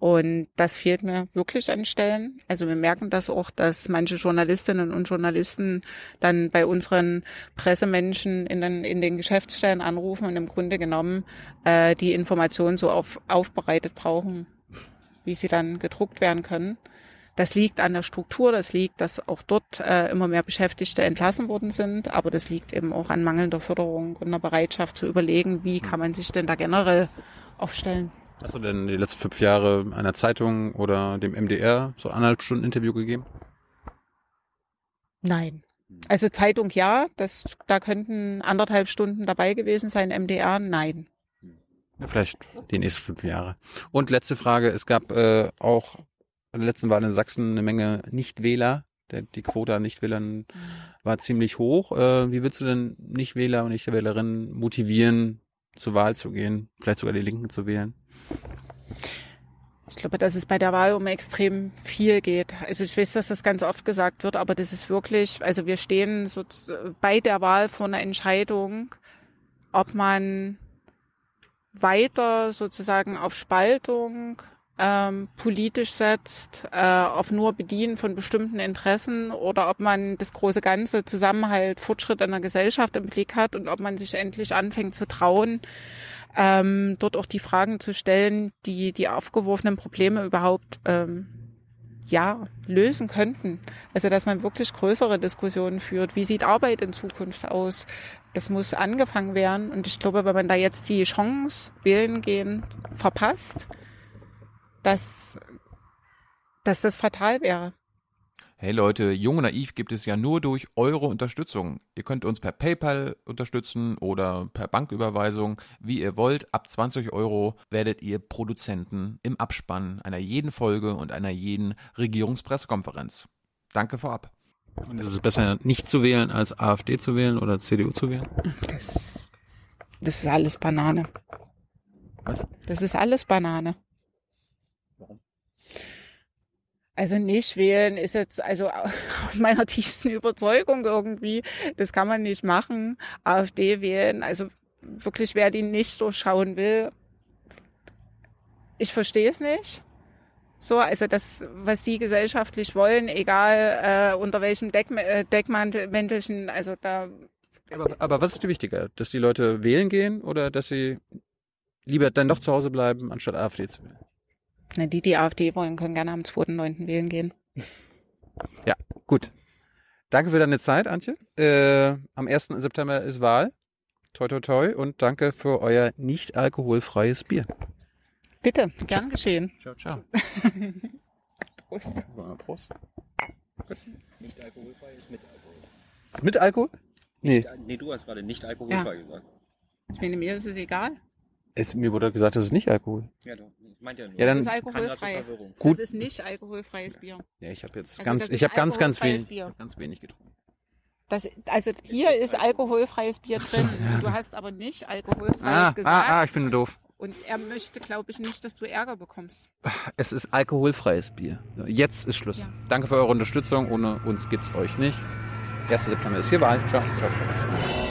Und das fehlt mir wirklich an Stellen. Also wir merken das auch, dass manche Journalistinnen und Journalisten dann bei unseren Pressemenschen in den, in den Geschäftsstellen anrufen und im Grunde genommen äh, die Informationen so auf, aufbereitet brauchen, wie sie dann gedruckt werden können. Das liegt an der Struktur, das liegt, dass auch dort äh, immer mehr Beschäftigte entlassen worden sind, aber das liegt eben auch an mangelnder Förderung und einer Bereitschaft zu überlegen, wie kann man sich denn da generell aufstellen. Hast du denn die letzten fünf Jahre einer Zeitung oder dem MDR so anderthalb Stunden Interview gegeben? Nein. Also Zeitung ja, das, da könnten anderthalb Stunden dabei gewesen sein. MDR nein. Ja, vielleicht die nächsten fünf Jahre. Und letzte Frage, es gab äh, auch in der letzten Wahl in Sachsen eine Menge Nichtwähler. Der, die Quote an Nichtwählern war ziemlich hoch. Äh, wie willst du denn Nichtwähler und Nichtwählerinnen motivieren, zur Wahl zu gehen, vielleicht sogar die Linken zu wählen? Ich glaube, dass es bei der Wahl um extrem viel geht. Also ich weiß, dass das ganz oft gesagt wird, aber das ist wirklich, also wir stehen so bei der Wahl vor einer Entscheidung, ob man weiter sozusagen auf Spaltung ähm, politisch setzt, äh, auf nur Bedienen von bestimmten Interessen oder ob man das große Ganze Zusammenhalt, Fortschritt in der Gesellschaft im Blick hat und ob man sich endlich anfängt zu trauen, ähm, dort auch die Fragen zu stellen, die die aufgeworfenen Probleme überhaupt ähm, ja lösen könnten. Also dass man wirklich größere Diskussionen führt. Wie sieht Arbeit in Zukunft aus? Das muss angefangen werden. Und ich glaube, wenn man da jetzt die Chance wählen gehen verpasst, dass, dass das fatal wäre. Hey Leute, Jung und Naiv gibt es ja nur durch eure Unterstützung. Ihr könnt uns per PayPal unterstützen oder per Banküberweisung, wie ihr wollt. Ab 20 Euro werdet ihr Produzenten im Abspann einer jeden Folge und einer jeden Regierungspressekonferenz. Danke vorab. Und ist es besser, nicht zu wählen, als AfD zu wählen oder CDU zu wählen? Das, das ist alles Banane. Was? Das ist alles Banane. Also nicht wählen ist jetzt, also aus meiner tiefsten Überzeugung irgendwie, das kann man nicht machen. AfD wählen, also wirklich, wer die nicht durchschauen will, ich verstehe es nicht. So, also das, was die gesellschaftlich wollen, egal äh, unter welchem Deck, äh, Deckmäntelchen, also da. Aber, aber was ist dir wichtiger? Dass die Leute wählen gehen oder dass sie lieber dann doch zu Hause bleiben, anstatt AfD zu wählen? Na, die, die AfD wollen, können gerne am 2.9. wählen gehen. Ja, gut. Danke für deine Zeit, Antje. Äh, am 1. September ist Wahl. Toi, toi, toi. Und danke für euer nicht alkoholfreies Bier. Bitte, gern geschehen. Ciao, ciao. Prost. Prost. Nicht alkoholfrei ist mit Alkohol. Ist mit Alkohol? Nee. Nee, du hast gerade nicht alkoholfrei gesagt. Ich meine, mir ist es egal. Es, mir wurde gesagt, das ist nicht Alkohol. Ja, du ich meinte ja nur. Ja, dann- Das ist alkoholfrei. Gut. Das ist nicht alkoholfreies Bier. Ja, ich habe jetzt Also ganz, ich habe ganz, ganz wenig, Bier. ganz wenig getrunken. Das, also hier ist alkoholfreies Bier drin. Du hast aber nicht alkoholfreies Ah, gesagt. ah, ah, ich bin doof. Und er möchte, glaube ich, nicht, dass du Ärger bekommst. Es ist alkoholfreies Bier. Jetzt ist Schluss. Ja. Danke für eure Unterstützung. Ohne uns gibt's euch nicht. 1. September ist hier Wahl. Ciao, ciao, ciao.